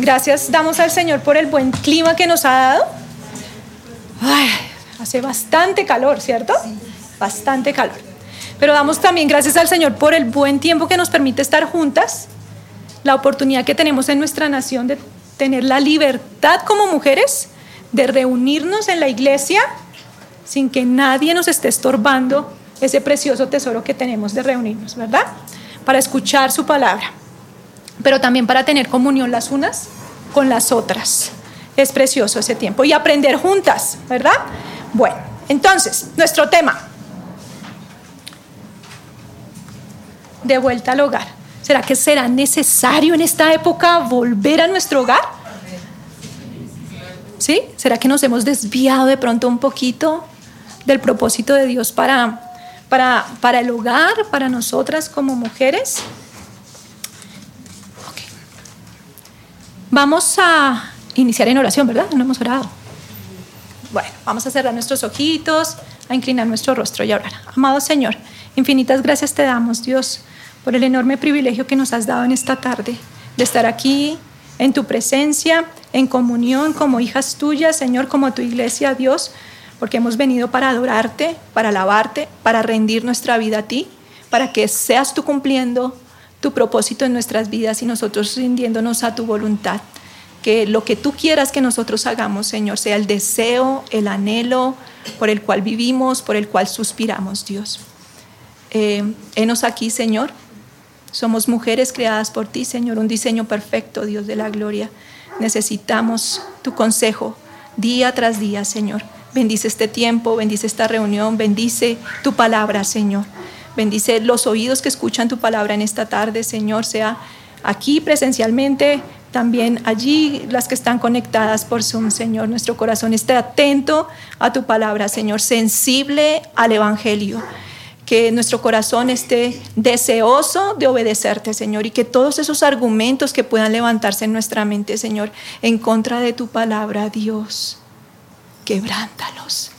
Gracias damos al Señor por el buen clima que nos ha dado. Ay, hace bastante calor, ¿cierto? Bastante calor. Pero damos también gracias al Señor por el buen tiempo que nos permite estar juntas, la oportunidad que tenemos en nuestra nación de tener la libertad como mujeres de reunirnos en la iglesia sin que nadie nos esté estorbando ese precioso tesoro que tenemos de reunirnos, ¿verdad? Para escuchar su palabra, pero también para tener comunión las unas con las otras. Es precioso ese tiempo y aprender juntas, ¿verdad? Bueno, entonces, nuestro tema. De vuelta al hogar. ¿Será que será necesario en esta época volver a nuestro hogar? ¿Sí? ¿Será que nos hemos desviado de pronto un poquito del propósito de Dios para para, el hogar, para nosotras como mujeres. Vamos a iniciar en oración, ¿verdad? No hemos orado. Bueno, vamos a cerrar nuestros ojitos, a inclinar nuestro rostro y a orar. Amado Señor, infinitas gracias te damos, Dios, por el enorme privilegio que nos has dado en esta tarde de estar aquí en tu presencia, en comunión como hijas tuyas, Señor, como tu iglesia, Dios porque hemos venido para adorarte, para alabarte, para rendir nuestra vida a ti, para que seas tú cumpliendo tu propósito en nuestras vidas y nosotros rindiéndonos a tu voluntad. Que lo que tú quieras que nosotros hagamos, Señor, sea el deseo, el anhelo por el cual vivimos, por el cual suspiramos, Dios. Eh, aquí, Señor. Somos mujeres creadas por ti, Señor, un diseño perfecto, Dios de la gloria. Necesitamos tu consejo día tras día, Señor. Bendice este tiempo, bendice esta reunión, bendice tu palabra, Señor. Bendice los oídos que escuchan tu palabra en esta tarde, Señor, sea aquí presencialmente, también allí las que están conectadas por Zoom, Señor. Nuestro corazón esté atento a tu palabra, Señor, sensible al Evangelio. Que nuestro corazón esté deseoso de obedecerte, Señor, y que todos esos argumentos que puedan levantarse en nuestra mente, Señor, en contra de tu palabra, Dios, quebrántalos.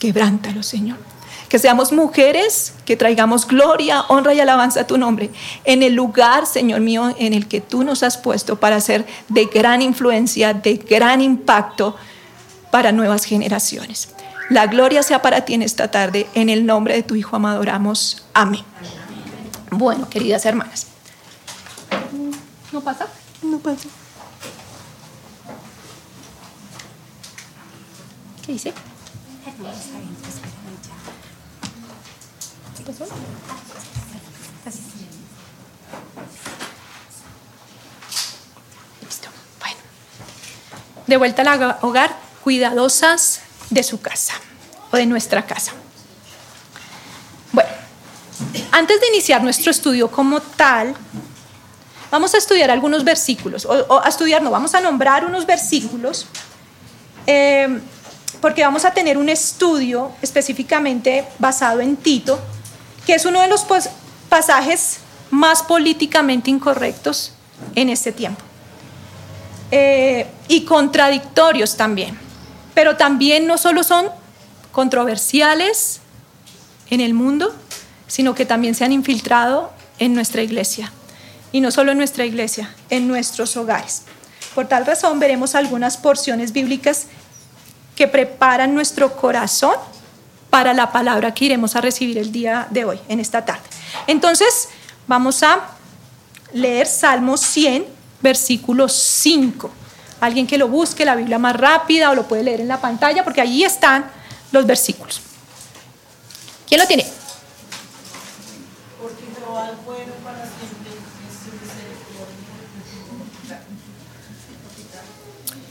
Quebrántalos, Señor. Que seamos mujeres, que traigamos gloria, honra y alabanza a tu nombre en el lugar, Señor mío, en el que tú nos has puesto para ser de gran influencia, de gran impacto para nuevas generaciones. La gloria sea para ti en esta tarde. En el nombre de tu Hijo amado oramos. Amén. Bueno, queridas hermanas. ¿No pasa? No pasa. ¿Qué dice? Listo. Bueno. De vuelta al hogar, cuidadosas de su casa o de nuestra casa. Bueno, antes de iniciar nuestro estudio como tal, vamos a estudiar algunos versículos, o, a estudiar, no, vamos a nombrar unos versículos eh, porque vamos a tener un estudio específicamente basado en Tito, que es uno de los pasajes más políticamente incorrectos en este tiempo. Eh, y contradictorios también. Pero también no solo son controversiales en el mundo, sino que también se han infiltrado en nuestra iglesia. Y no solo en nuestra iglesia, en nuestros hogares. Por tal razón veremos algunas porciones bíblicas que preparan nuestro corazón para la palabra que iremos a recibir el día de hoy, en esta tarde. Entonces, vamos a leer Salmo 100, versículo 5. Alguien que lo busque, la Biblia más rápida o lo puede leer en la pantalla, porque allí están los versículos. ¿Quién lo tiene?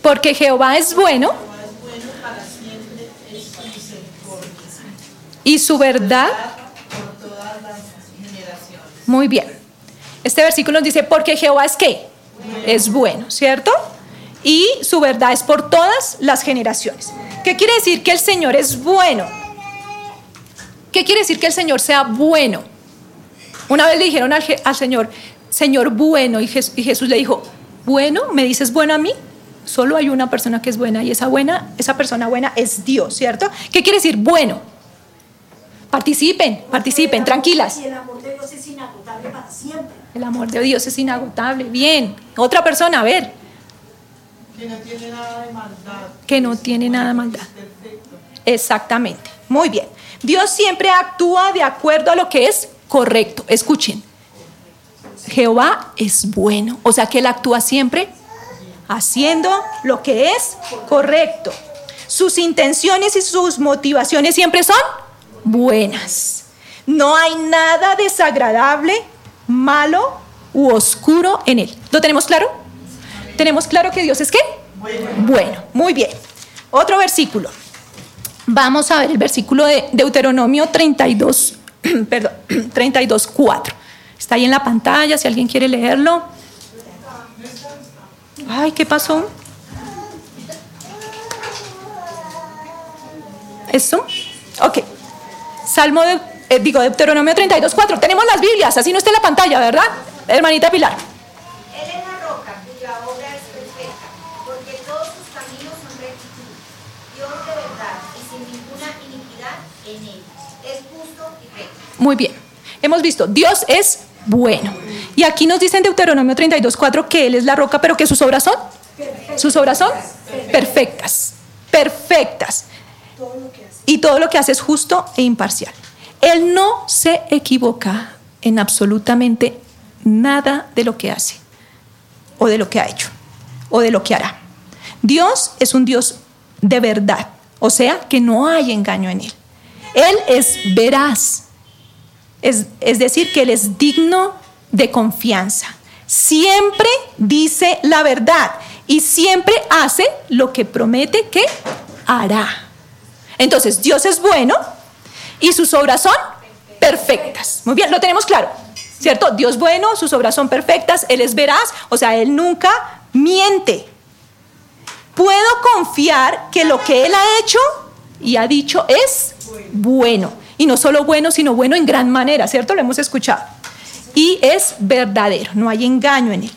Porque Jehová es bueno y su verdad muy bien. Este versículo nos dice, porque Jehová es qué? Es bueno, ¿cierto? Y su verdad es por todas las generaciones. ¿Qué quiere decir que el Señor es bueno? ¿Qué quiere decir que el Señor sea bueno? Una vez le dijeron al, Señor, Señor bueno, y Jesús le dijo, bueno, ¿me dices bueno a mí? Solo hay una persona que es buena y esa buena, esa persona buena es Dios, ¿cierto? ¿Qué quiere decir bueno? Participen, participen, tranquilas. Y el amor de Dios es inagotable para siempre. El amor de Dios es inagotable. Bien. Otra persona, a ver. Que no tiene nada de maldad. Que no tiene nada de maldad. Exactamente. Muy bien. Dios siempre actúa de acuerdo a lo que es correcto. Escuchen. Jehová es bueno. O sea que Él actúa siempre haciendo lo que es correcto. Sus intenciones y sus motivaciones siempre son buenas. No hay nada desagradable, malo u oscuro en Él. ¿Lo tenemos claro? ¿Tenemos claro que Dios es qué? Bueno, muy bien. Otro versículo. Vamos a ver el versículo de Deuteronomio 32, perdón, 32, 4. Está ahí en la pantalla si alguien quiere leerlo. Ay, ¿qué pasó? ¿Eso? Ok. Salmo de, eh, digo, Deuteronomio 32, 4. Tenemos las Biblias, así no está en la pantalla, ¿verdad? Hermanita Pilar. Él es la roca cuya obra es perfecta, porque todos sus caminos son rectitud. Dios de verdad y sin ninguna iniquidad en él. Es justo y recto. Muy bien. Hemos visto, Dios es bueno. Y aquí nos dice en Deuteronomio 32, 4 que Él es la roca, pero que sus obras son. Sus obras son perfectas. Perfectas. Y todo lo que hace es justo e imparcial. Él no se equivoca en absolutamente nada de lo que hace, o de lo que ha hecho, o de lo que hará. Dios es un Dios de verdad, o sea que no hay engaño en Él. Él es veraz, es, es decir, que Él es digno de confianza. Siempre dice la verdad y siempre hace lo que promete que hará. Entonces, Dios es bueno y sus obras son perfectas. Muy bien, lo tenemos claro. ¿Cierto? Dios bueno, sus obras son perfectas, Él es veraz, o sea, Él nunca miente. Puedo confiar que lo que Él ha hecho y ha dicho es bueno. Y no solo bueno, sino bueno en gran manera, ¿cierto? Lo hemos escuchado. Y es verdadero, no hay engaño en Él.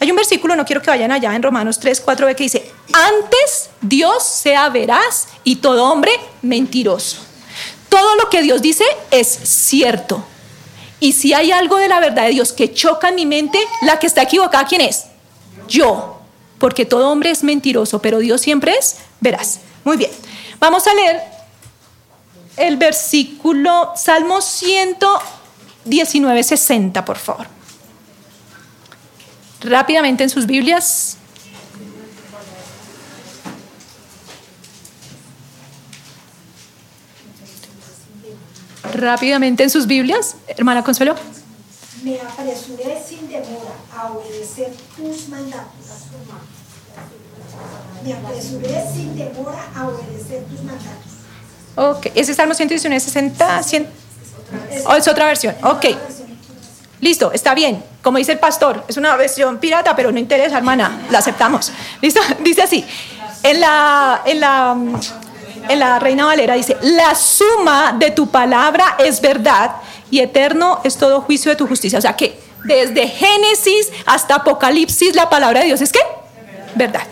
Hay un versículo, no quiero que vayan allá, en Romanos 3, 4b, que dice, antes Dios sea veraz y todo hombre mentiroso. Todo lo que Dios dice es cierto. Y si hay algo de la verdad de Dios que choca en mi mente, la que está equivocada, ¿quién es? Yo. Porque todo hombre es mentiroso, pero Dios siempre es veraz. Muy bien. Vamos a leer el versículo Salmo 119, 60, por favor. Rápidamente en sus Biblias. Rápidamente en sus Biblias, hermana Consuelo. Me apresuré sin demora a obedecer tus mandatos. Me apresuré sin demora a obedecer tus mandatos. Ok, ese Salmo 119, 60, 100. ¿O es otra versión? Ok. Listo, está bien. Como dice el pastor, es una versión pirata, pero no interesa, hermana, la aceptamos. ¿Listo? Dice así. En la, en la, en la Reina Valera dice, la suma de tu palabra es verdad y eterno es todo juicio de tu justicia. O sea que desde Génesis hasta Apocalipsis la palabra de Dios es qué? Verdad.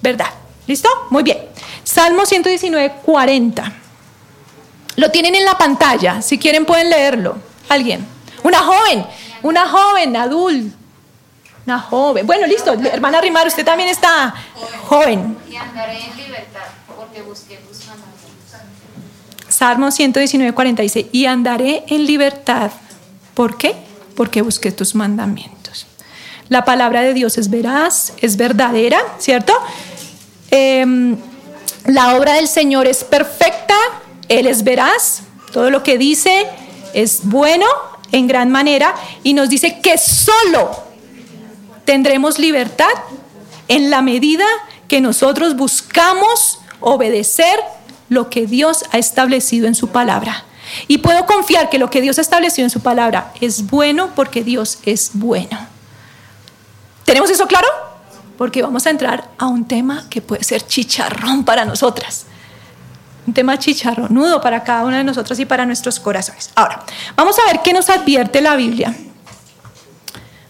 Verdad. ¿Listo? Muy bien. Salmo 119, 40. Lo tienen en la pantalla. Si quieren pueden leerlo. ¿Alguien? Una joven. Una joven, adulta. Una joven. Bueno, listo. Hermana Rimar, usted también está joven. Y andaré en libertad, porque tus mandamientos. Salmo 119, 46. Y andaré en libertad. ¿Por qué? Porque busqué tus mandamientos. La palabra de Dios es veraz, es verdadera, ¿cierto? Em, la obra del Señor es perfecta, Él es veraz, todo lo que dice es bueno en gran manera y nos dice que solo tendremos libertad en la medida que nosotros buscamos obedecer lo que Dios ha establecido en su palabra. Y puedo confiar que lo que Dios ha establecido en su palabra es bueno porque Dios es bueno. ¿Tenemos eso claro? Porque vamos a entrar a un tema que puede ser chicharrón para nosotras. Un tema chicharronudo para cada una de nosotros y para nuestros corazones. Ahora, vamos a ver qué nos advierte la Biblia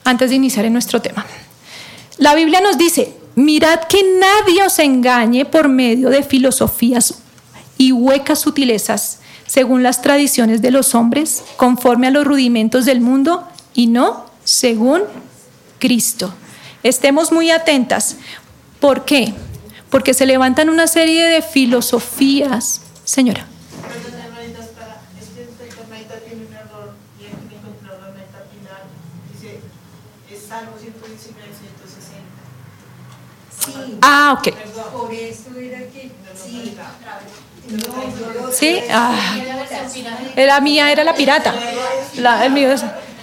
antes de iniciar en nuestro tema. La Biblia nos dice, mirad que nadie os engañe por medio de filosofías y huecas sutilezas según las tradiciones de los hombres, conforme a los rudimentos del mundo y no según Cristo. Estemos muy atentas. ¿Por qué? Porque se levantan una serie de filosofías. Señora. Perdón, hermanita, espera. Es que esta hermanita tiene un error y aquí me encontré la hermanita final. Dice, es Salmo 119, 160. Sí, Ah, ok. Sí. Ah, era mía, era la pirata. La- el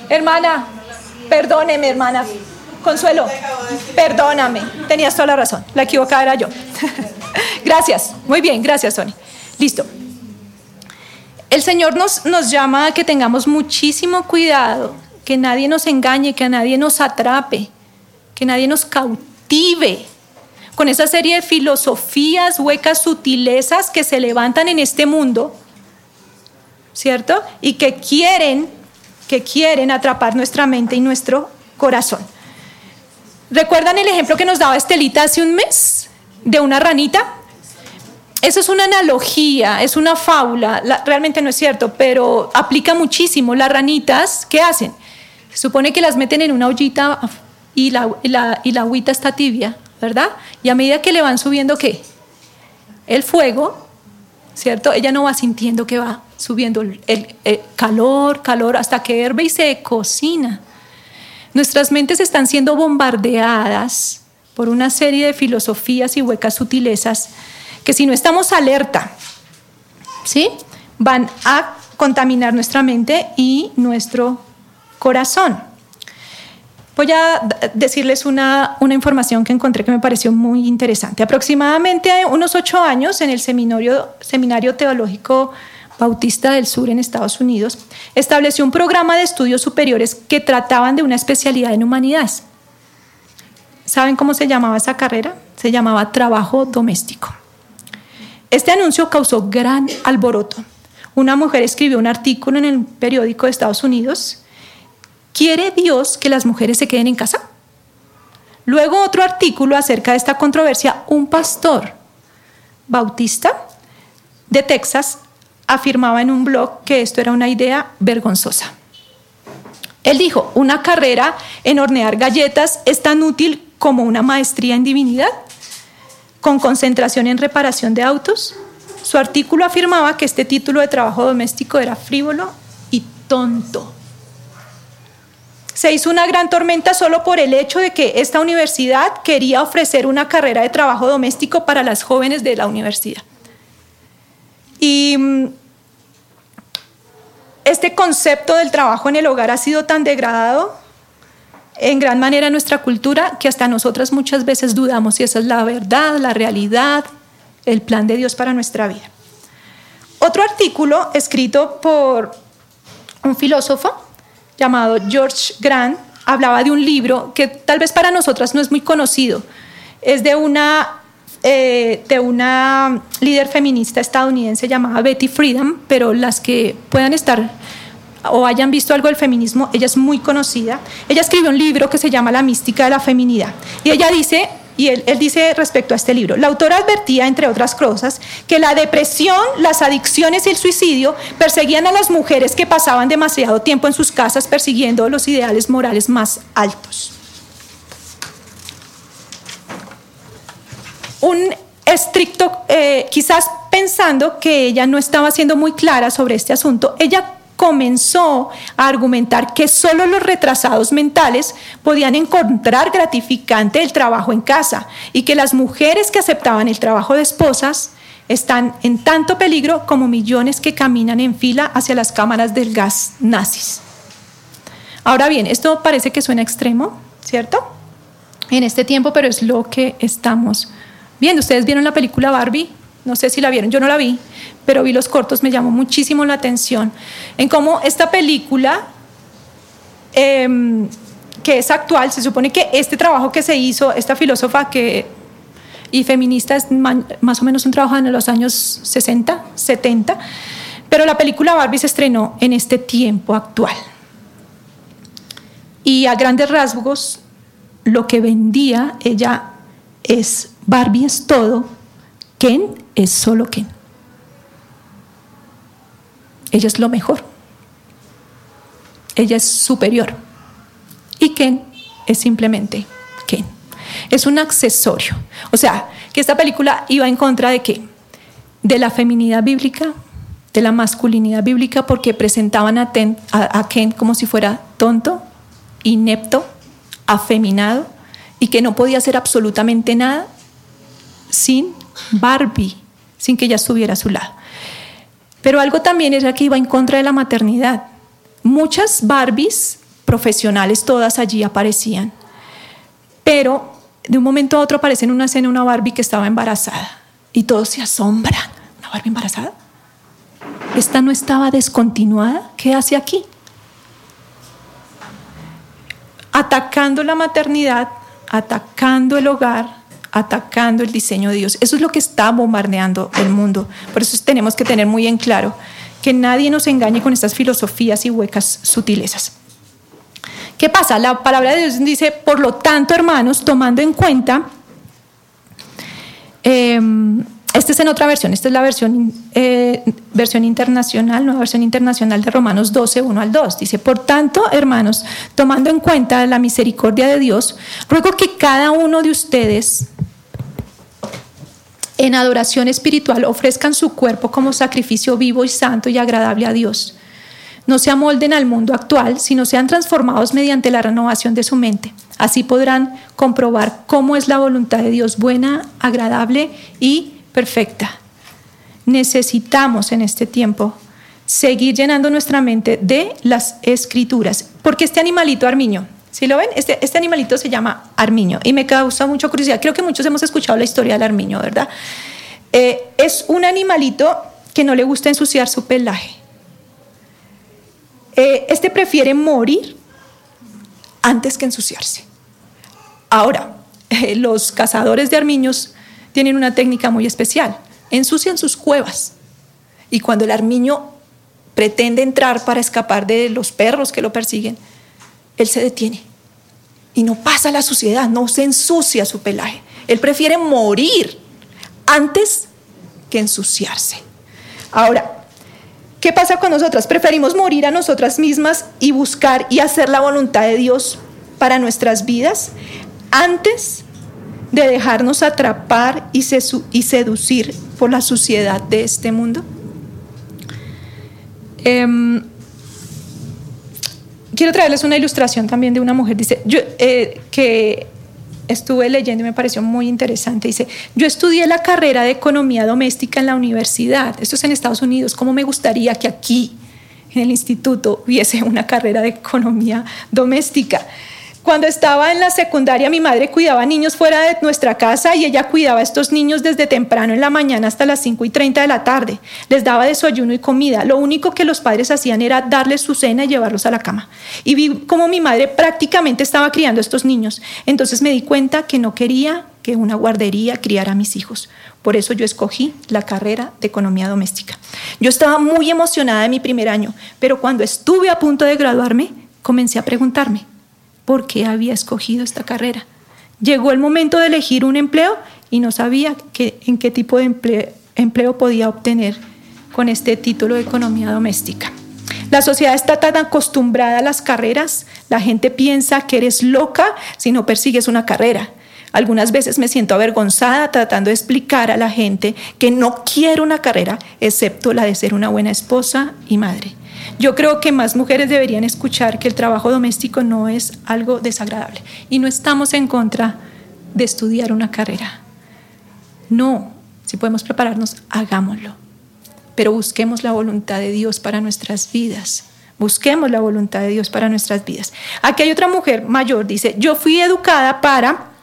Hermana, perdóneme, hermana. Consuelo, perdóname. Tenías toda la razón. La equivocada era yo. gracias. Muy bien, gracias, Tony. Listo. El Señor nos, nos llama a que tengamos muchísimo cuidado, que nadie nos engañe, que a nadie nos atrape, que nadie nos cautive con esa serie de filosofías huecas, sutilezas que se levantan en este mundo, ¿cierto? Y que quieren, que quieren atrapar nuestra mente y nuestro corazón. ¿Recuerdan el ejemplo que nos daba Estelita hace un mes de una ranita? Eso es una analogía, es una fábula, la- realmente no es cierto, pero aplica muchísimo. Las ranitas, ¿qué hacen? Se supone que las meten en una ollita y la, y la, y la agüita está tibia, ¿verdad? Y a medida que le van subiendo, ¿qué? El fuego, ¿cierto? Ella no va sintiendo que va subiendo el, calor, calor, hasta que herve y se cocina. Nuestras mentes están siendo bombardeadas por una serie de filosofías y huecas sutilezas que si no estamos alerta, ¿sí? Van a contaminar nuestra mente y nuestro corazón. Voy a decirles una, una información que encontré que me pareció muy interesante. Aproximadamente unos ocho años en el seminario, seminario Teológico Bautista del Sur en Estados Unidos, estableció un programa de estudios superiores que trataban de una especialidad en humanidades. ¿Saben cómo se llamaba esa carrera? Se llamaba trabajo doméstico. Este anuncio causó gran alboroto. Una mujer escribió un artículo en el periódico de Estados Unidos. ¿Quiere Dios que las mujeres se queden en casa? Luego otro artículo acerca de esta controversia. Un pastor bautista de Texas afirmaba en un blog que esto era una idea vergonzosa. Él dijo, una carrera en hornear galletas es tan útil como una maestría en divinidad con concentración en reparación de autos. Su artículo afirmaba que este título de trabajo doméstico era frívolo y tonto. Se hizo una gran tormenta solo por el hecho de que esta universidad quería ofrecer una carrera de trabajo doméstico para las jóvenes de la universidad. Y mm, este concepto del trabajo en el hogar ha sido tan degradado en gran manera en nuestra cultura que hasta nosotras muchas veces dudamos si esa es la verdad, la realidad, el plan de Dios para nuestra vida. Otro artículo escrito por un filósofo llamado George Grant hablaba de un libro que tal vez para nosotras no es muy conocido. Es de una, eh, de una líder feminista estadounidense llamada Betty Friedan, pero las que puedan estar o hayan visto algo del feminismo, ella es muy conocida. Ella escribió un libro que se llama La mística de la feminidad. Y ella dice, y él, él dice respecto a este libro, la autora advertía, entre otras cosas, que la depresión, las adicciones y el suicidio perseguían a las mujeres que pasaban demasiado tiempo en sus casas persiguiendo los ideales morales más altos. Un estricto, eh, quizás pensando que ella no estaba siendo muy clara sobre este asunto, ella comenzó a argumentar que solo los retrasados mentales podían encontrar gratificante el trabajo en casa y que las mujeres que aceptaban el trabajo de esposas están en tanto peligro como millones que caminan en fila hacia las cámaras del gas nazis. Ahora bien, esto parece que suena extremo, ¿cierto? En este tiempo, pero es lo que estamos viendo. ¿Ustedes vieron la película Barbie? No sé si la vieron, yo no la vi, pero vi los cortos, me llamó muchísimo la atención en cómo esta película, eh, que es actual, se supone que este trabajo que se hizo, esta filósofa que, y feminista es más o menos un trabajo en los años 60, 70, pero la película Barbie se estrenó en este tiempo actual. Y a grandes rasgos, lo que vendía ella es Barbie es todo, Ken es solo Ken. Ella es lo mejor. Ella es superior. Y Ken es simplemente Ken. Es un accesorio. O sea, que esta película iba en contra de qué? De la feminidad bíblica, de la masculinidad bíblica, porque presentaban a, a Ken como si fuera tonto, inepto, afeminado y que no podía hacer absolutamente nada sin Barbie, sin que ella estuviera a su lado. Pero algo también era que iba en contra de la maternidad. Muchas Barbies profesionales, todas allí aparecían, pero de un momento a otro aparece en una escena una Barbie que estaba embarazada y todos se asombran. ¿Una Barbie embarazada? ¿Esta no estaba descontinuada? ¿Qué hace aquí? Atacando la maternidad, atacando el hogar, atacando el diseño de Dios. Eso es lo que está bombardeando el mundo. Por eso tenemos que tener muy en claro que nadie nos engañe con estas filosofías y huecas sutilezas. ¿Qué pasa? La palabra de Dios dice, por lo tanto, hermanos, tomando en cuenta, eh, esta es en otra versión, esta es la versión, eh, versión internacional, nueva versión internacional de Romanos 12, 1 al 2. Dice, por tanto, hermanos, tomando en cuenta la misericordia de Dios, ruego que cada uno de ustedes en adoración espiritual ofrezcan su cuerpo como sacrificio vivo y santo y agradable a Dios. No se amolden al mundo actual, sino sean transformados mediante la renovación de su mente. Así podrán comprobar cómo es la voluntad de Dios buena, agradable y perfecta. Necesitamos en este tiempo seguir llenando nuestra mente de las escrituras. Porque este animalito armiño, si lo ven, este, este animalito se llama armiño y me causa mucha curiosidad. Creo que muchos hemos escuchado la historia del armiño, ¿verdad? Eh, es un animalito que no le gusta ensuciar su pelaje. Eh, este prefiere morir antes que ensuciarse. Ahora, los cazadores de armiños tienen una técnica muy especial. Ensucian sus cuevas y cuando el armiño pretende entrar para escapar de los perros que lo persiguen, él se detiene y no pasa la suciedad, no se ensucia su pelaje. Él prefiere morir antes que ensuciarse. Ahora, ¿qué pasa con nosotras? Preferimos morir a nosotras mismas y buscar y hacer la voluntad de Dios para nuestras vidas antes de dejarnos atrapar y, seducir por la suciedad de este mundo? Em, quiero traerles una ilustración también de una mujer, dice, eh, que estuve leyendo y me pareció muy interesante. Dice, yo estudié la carrera de economía doméstica en la universidad, esto es en Estados Unidos, ¿cómo me gustaría que aquí en el instituto hubiese una carrera de economía doméstica? Cuando estaba en la secundaria, mi madre cuidaba niños fuera de nuestra casa y ella cuidaba a estos niños desde temprano en la mañana hasta las 5 y 30 de la tarde. Les daba desayuno y comida. Lo único que los padres hacían era darles su cena y llevarlos a la cama. Y vi cómo mi madre prácticamente estaba criando a estos niños. Entonces me di cuenta que no quería que una guardería criara a mis hijos. Por eso yo escogí la carrera de economía doméstica. Yo estaba muy emocionada de mi primer año, pero cuando estuve a punto de graduarme, comencé a preguntarme, por qué había escogido esta carrera. Llegó el momento de elegir un empleo y no sabía en qué tipo de empleo podía obtener con este título de economía doméstica. La sociedad está tan acostumbrada a las carreras, la gente piensa que eres loca si no persigues una carrera. Algunas veces me siento avergonzada tratando de explicar a la gente que no quiero una carrera excepto la de ser una buena esposa y madre. Yo creo que más mujeres deberían escuchar que el trabajo doméstico no es algo desagradable y no estamos en contra de estudiar una carrera. No, si podemos prepararnos, hagámoslo. Pero busquemos la voluntad de Dios para nuestras vidas. Busquemos la voluntad de Dios para nuestras vidas. Aquí hay otra mujer mayor, dice, yo fui educada para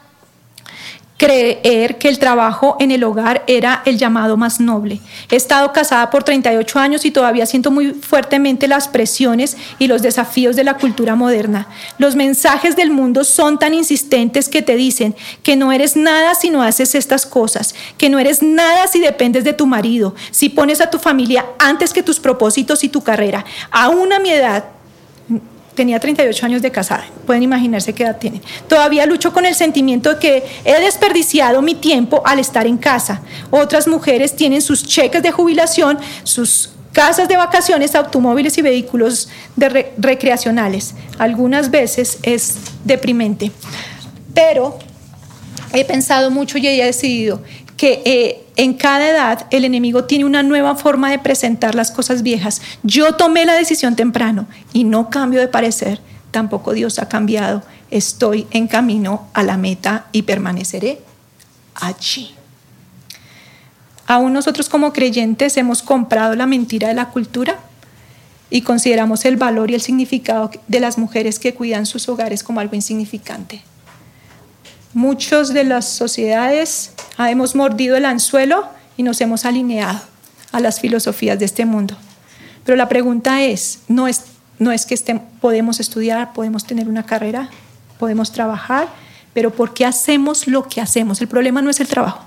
creer que el trabajo en el hogar era el llamado más noble. He estado casada por 38 años y todavía siento muy fuertemente las presiones y los desafíos de la cultura moderna. Los mensajes del mundo son tan insistentes que te dicen que no eres nada si no haces estas cosas, que no eres nada si dependes de tu marido, si pones a tu familia antes que tus propósitos y tu carrera. Aún a mi edad, tenía 38 años de casada, pueden imaginarse qué edad tienen. Todavía lucho con el sentimiento de que he desperdiciado mi tiempo al estar en casa. Otras mujeres tienen sus cheques de jubilación, sus casas de vacaciones, automóviles y vehículos recreacionales. Algunas veces es deprimente. Pero he pensado mucho y he decidido que eh, en cada edad el enemigo tiene una nueva forma de presentar las cosas viejas. Yo tomé la decisión temprano y no cambio de parecer. Tampoco Dios ha cambiado. Estoy en camino a la meta y permaneceré allí. Aún nosotros como creyentes hemos comprado la mentira de la cultura y consideramos el valor y el significado de las mujeres que cuidan sus hogares como algo insignificante. Muchos de las sociedades hemos mordido el anzuelo y nos hemos alineado a las filosofías de este mundo. Pero la pregunta es, no es, no es que podemos estudiar, podemos tener una carrera, podemos trabajar, pero ¿por qué hacemos lo que hacemos? El problema no es el trabajo,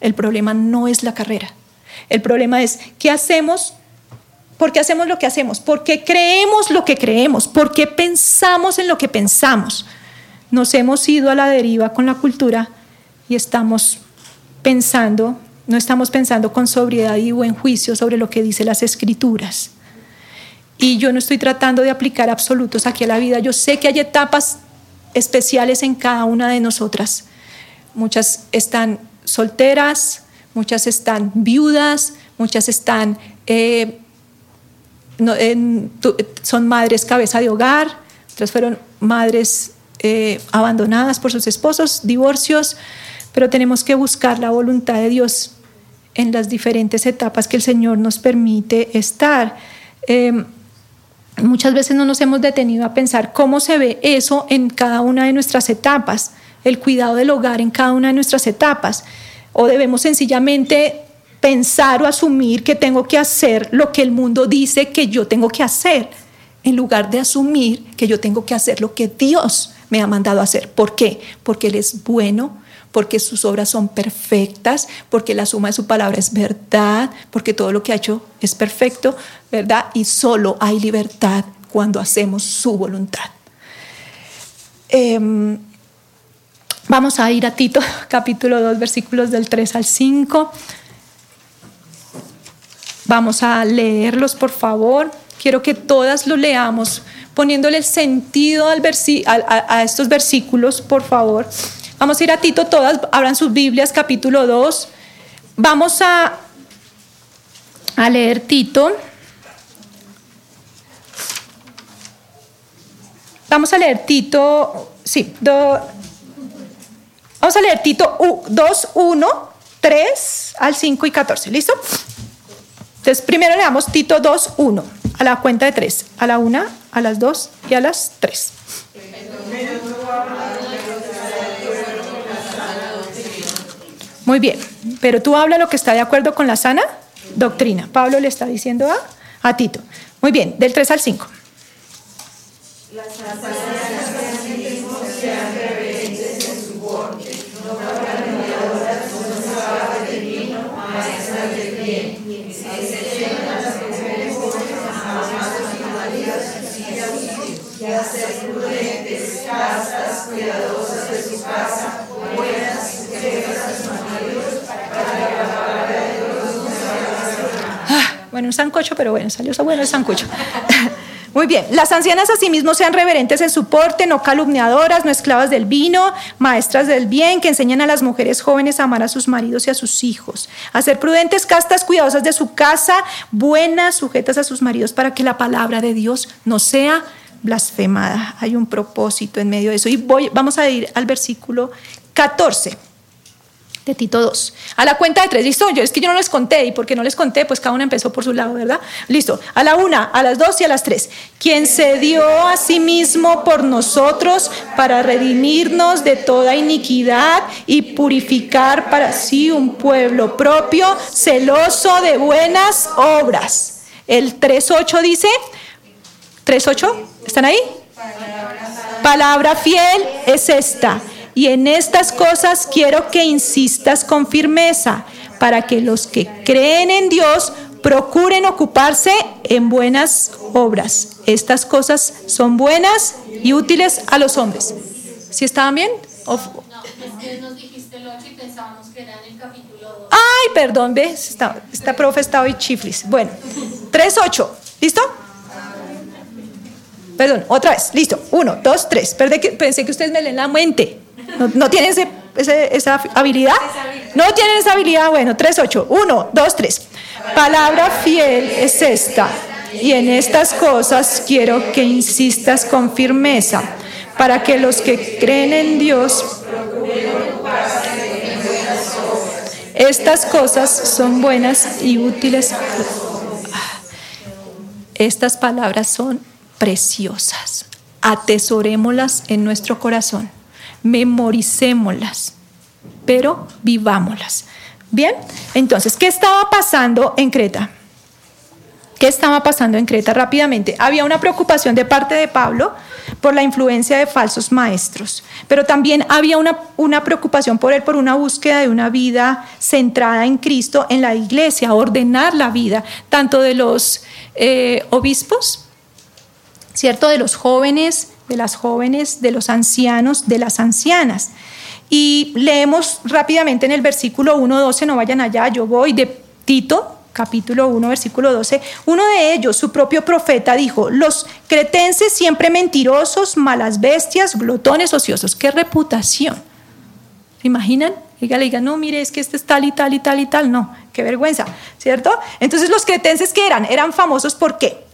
el problema no es la carrera. El problema es qué hacemos, por qué hacemos lo que hacemos, por qué creemos lo que creemos, por qué pensamos en lo que pensamos. Nos hemos ido a la deriva con la cultura y estamos pensando, no estamos pensando con sobriedad y buen juicio sobre lo que dice las escrituras. Y yo no estoy tratando de aplicar absolutos aquí a la vida. Yo sé que hay etapas especiales en cada una de nosotras. Muchas están solteras, muchas están viudas, muchas están, eh, son madres cabeza de hogar, otras fueron madres eh, abandonadas por sus esposos, divorcios, pero tenemos que buscar la voluntad de Dios en las diferentes etapas que el Señor nos permite estar. Eh, muchas veces no nos hemos detenido a pensar cómo se ve eso en cada una de nuestras etapas el cuidado del hogar en cada una de nuestras etapas. O debemos sencillamente pensar o asumir que tengo que hacer lo que el mundo dice que yo tengo que hacer, en lugar de asumir que yo tengo que hacer lo que Dios me ha mandado a hacer. ¿Por qué? Porque Él es bueno, porque sus obras son perfectas, porque la suma de su palabra es verdad, porque todo lo que ha hecho es perfecto, ¿verdad? Y solo hay libertad cuando hacemos su voluntad. Eh, Vamos a ir a Tito, capítulo 2, versículos del 3 al 5. Vamos a leerlos, por favor. Quiero que todas lo leamos, poniéndole el sentido al a, estos versículos, por favor. Vamos a ir a Tito, todas abran sus Biblias, capítulo 2. Vamos a, a leer Tito. Vamos a leer Tito, sí, do, Vamos a leer Tito 2, 1, 3 al 5 y 14. ¿Listo? Entonces, primero leamos Tito 2, 1, a la cuenta de 3, a la 1, a las 2 y a las 3. Muy bien, pero tú habla lo que está de acuerdo con la sana doctrina. Pablo le está diciendo a, a Tito. Muy bien, del 3 al 5. Las cuidadosas de su casa, buenas, sujetas a sus maridos, para que la palabra de Dios ah, Bueno, un sancocho, pero bueno, salió bueno el sancocho. Muy bien, las ancianas asimismo sean reverentes en su porte, no calumniadoras, no esclavas del vino, maestras del bien, que enseñan a las mujeres jóvenes a amar a sus maridos y a sus hijos, a ser prudentes, castas, cuidadosas de su casa, buenas, sujetas a sus maridos, para que la palabra de Dios no sea blasfemada. Hay un propósito en medio de eso. Y voy, vamos a ir al versículo 14 de Tito 2. A la cuenta de tres, ¿listo? Yo es que yo no les conté y porque no les conté, pues cada una empezó por su lado, ¿verdad? Listo. A la una, a las dos y a las tres. Quien se dio a sí mismo por nosotros para redimirnos de toda iniquidad y purificar para sí un pueblo propio, celoso de buenas obras. El 3.8 dice, 3.8, ¿están ahí? Palabra fiel es esta. Y en estas cosas quiero que insistas con firmeza, para que los que creen en Dios procuren ocuparse en buenas obras. Estas cosas son buenas y útiles a los hombres. ¿Sí estaban bien? Es que nos dijiste el 8 y pensábamos que era en el capítulo 2. Ay, perdón. Esta, esta profe está hoy chiflis. Bueno, 3.8. ¿Listo? Perdón, otra vez. Listo. Uno, dos, tres. Que- pensé que ustedes me leen la mente. ¿No, tienen ese- esa habilidad? No tienen esa habilidad. Bueno, 3.8. Uno, dos, tres. Palabra fiel es esta. Y en estas cosas quiero que insistas con firmeza para que los que creen en Dios estas cosas son buenas y útiles. Estas palabras son preciosas. Atesorémoslas en nuestro corazón. Memoricémoslas. Pero vivámoslas. Bien, entonces, ¿qué estaba pasando en Creta? ¿Qué estaba pasando en Creta rápidamente? Había una preocupación de parte de Pablo por la influencia de falsos maestros, pero también había una, una preocupación por él por una búsqueda de una vida centrada en Cristo, en la iglesia, ordenar la vida, tanto de los eh, obispos, ¿cierto? De los jóvenes, de las jóvenes, de los ancianos, de las ancianas. Y leemos rápidamente en el versículo 1.12, no vayan allá, yo voy de Tito, capítulo 1, versículo 12. Uno de ellos, su propio profeta, dijo, los cretenses siempre mentirosos, malas bestias, glotones, ociosos. ¿Qué reputación? ¿Se imaginan? Diga, le diga, no, mire, es que este es tal y tal y tal y tal. No, qué vergüenza, ¿cierto? Entonces los cretenses, ¿qué eran? Eran famosos por qué?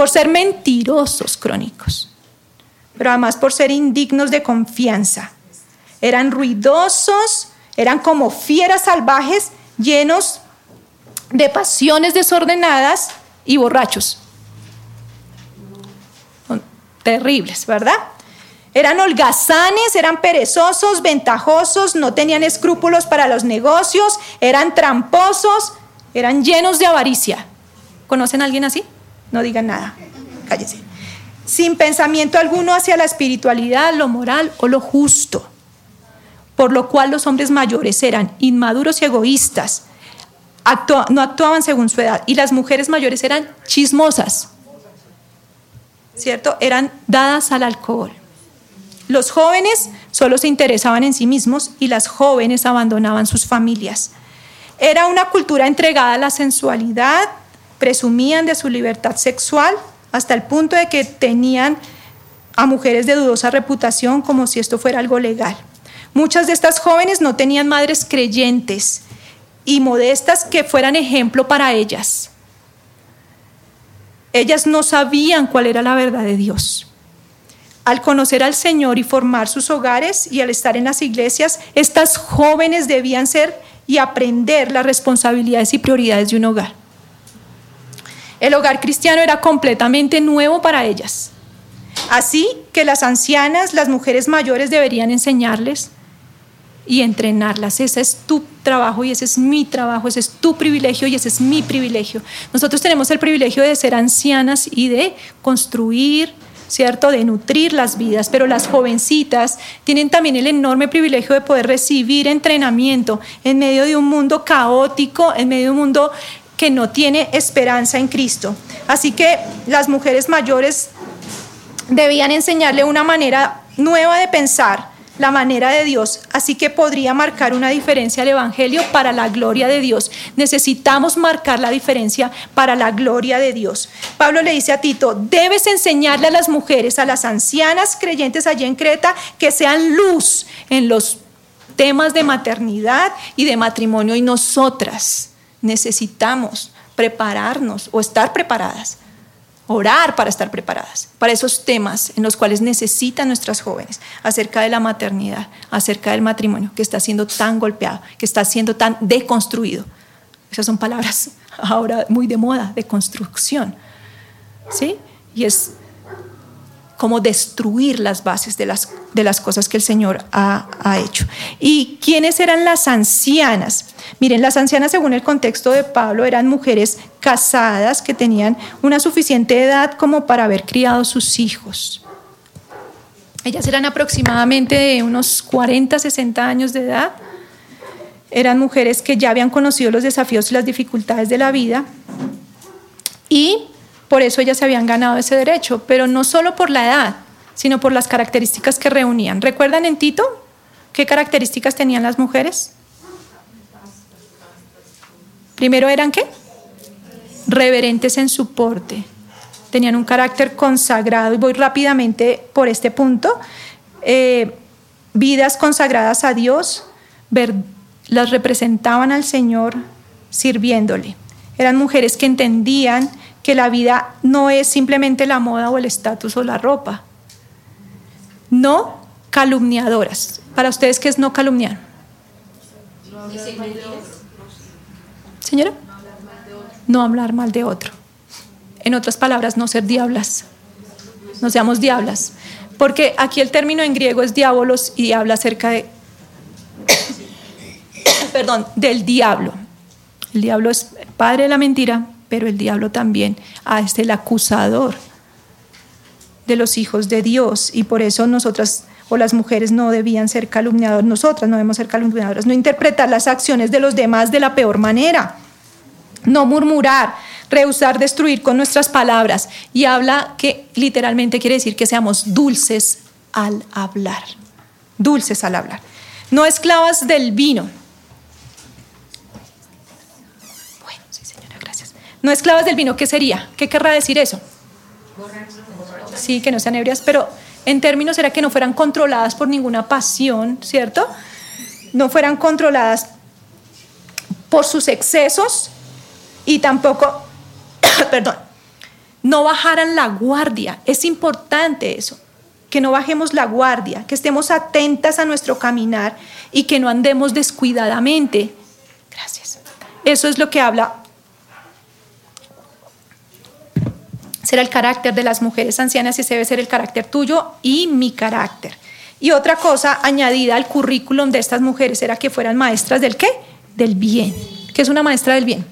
Por ser mentirosos crónicos, pero además por ser indignos de confianza. Eran ruidosos, eran como fieras salvajes, llenos de pasiones desordenadas y borrachos. Terribles, ¿verdad? Eran holgazanes, eran perezosos, ventajosos, no tenían escrúpulos para los negocios, eran tramposos, eran llenos de avaricia. ¿Conocen a alguien así? No digan nada, cállense. Sin pensamiento alguno hacia la espiritualidad, lo moral o lo justo. Por lo cual los hombres mayores eran inmaduros y egoístas, no actuaban según su edad, y las mujeres mayores eran chismosas, ¿cierto? Eran dadas al alcohol. Los jóvenes solo se interesaban en sí mismos y las jóvenes abandonaban sus familias. Era una cultura entregada a la sensualidad, presumían de su libertad sexual hasta el punto de que tenían a mujeres de dudosa reputación como si esto fuera algo legal. Muchas de estas jóvenes no tenían madres creyentes y modestas que fueran ejemplo para ellas. Ellas no sabían cuál era la verdad de Dios. Al conocer al Señor y formar sus hogares y al estar en las iglesias, estas jóvenes debían ser y aprender las responsabilidades y prioridades de un hogar. El hogar cristiano era completamente nuevo para ellas. Así que las ancianas, las mujeres mayores deberían enseñarles y entrenarlas. Ese es tu trabajo y ese es mi trabajo, ese es tu privilegio y ese es mi privilegio. Nosotros tenemos el privilegio de ser ancianas y de construir, ¿cierto? De nutrir las vidas, pero las jovencitas tienen también el enorme privilegio de poder recibir entrenamiento en medio de un mundo caótico, en medio de un mundo que no tiene esperanza en Cristo. Así que las mujeres mayores debían enseñarle una manera nueva de pensar, la manera de Dios, así que podría marcar una diferencia el Evangelio para la gloria de Dios. Necesitamos marcar la diferencia para la gloria de Dios. Pablo le dice a Tito, debes enseñarle a las mujeres, a las ancianas creyentes allí en Creta, que sean luz en los temas de maternidad y de matrimonio y nosotras necesitamos prepararnos o estar preparadas orar para estar preparadas, para esos temas en los cuales necesitan nuestras jóvenes, acerca de la maternidad, acerca del matrimonio, que está siendo tan golpeado, que está siendo tan deconstruido. Esas son palabras ahora muy de moda, de construcción. ¿Sí? Y es como destruir las bases de las, de las cosas que el Señor ha, ha hecho. ¿Y quiénes eran las ancianas? Miren, las ancianas, según el contexto de Pablo, eran mujeres casadas que tenían una suficiente edad como para haber criado sus hijos. Ellas eran aproximadamente de unos 40, 60 años de edad. Eran mujeres que ya habían conocido los desafíos y las dificultades de la vida y por eso ellas se habían ganado ese derecho, pero no solo por la edad, sino por las características que reunían. ¿Recuerdan en Tito? ¿qué características tenían las mujeres? Primero eran qué? Reverentes en su porte. Tenían un carácter consagrado y voy rápidamente por este punto. Eh, vidas consagradas a Dios, las representaban al Señor sirviéndole. Eran mujeres que entendían que la vida no es simplemente la moda o el estatus o la ropa. No calumniadoras. Para ustedes, ¿qué es no calumniar? Señora, no hablar mal de otro. En otras palabras, no ser diablas. No seamos diablas. Porque aquí el término en griego es diabolos y habla acerca de, perdón, del diablo. El diablo es padre de la mentira, pero el diablo también es el acusador de los hijos de Dios. Y por eso nosotras o las mujeres no debían ser calumniadoras, nosotras no debemos ser calumniadoras, no interpretar las acciones de los demás de la peor manera, no murmurar, rehusar destruir con nuestras palabras. Y habla que literalmente quiere decir que seamos dulces al hablar, dulces al hablar, no esclavas del vino, No esclavas del vino, ¿qué sería? ¿Qué querrá decir eso? Sí, que no sean ebrias, pero en términos era que no fueran controladas por ninguna pasión, ¿cierto? No fueran controladas por sus excesos y tampoco, perdón, no bajaran la guardia. Es importante eso, que no bajemos la guardia, que estemos atentas a nuestro caminar y que no andemos descuidadamente. Gracias. Eso es lo que habla será el carácter de las mujeres ancianas y ese debe ser el carácter tuyo y mi carácter. Y otra cosa añadida al currículum de estas mujeres era que fueran maestras del qué? Del bien. ¿Qué es una maestra del bien?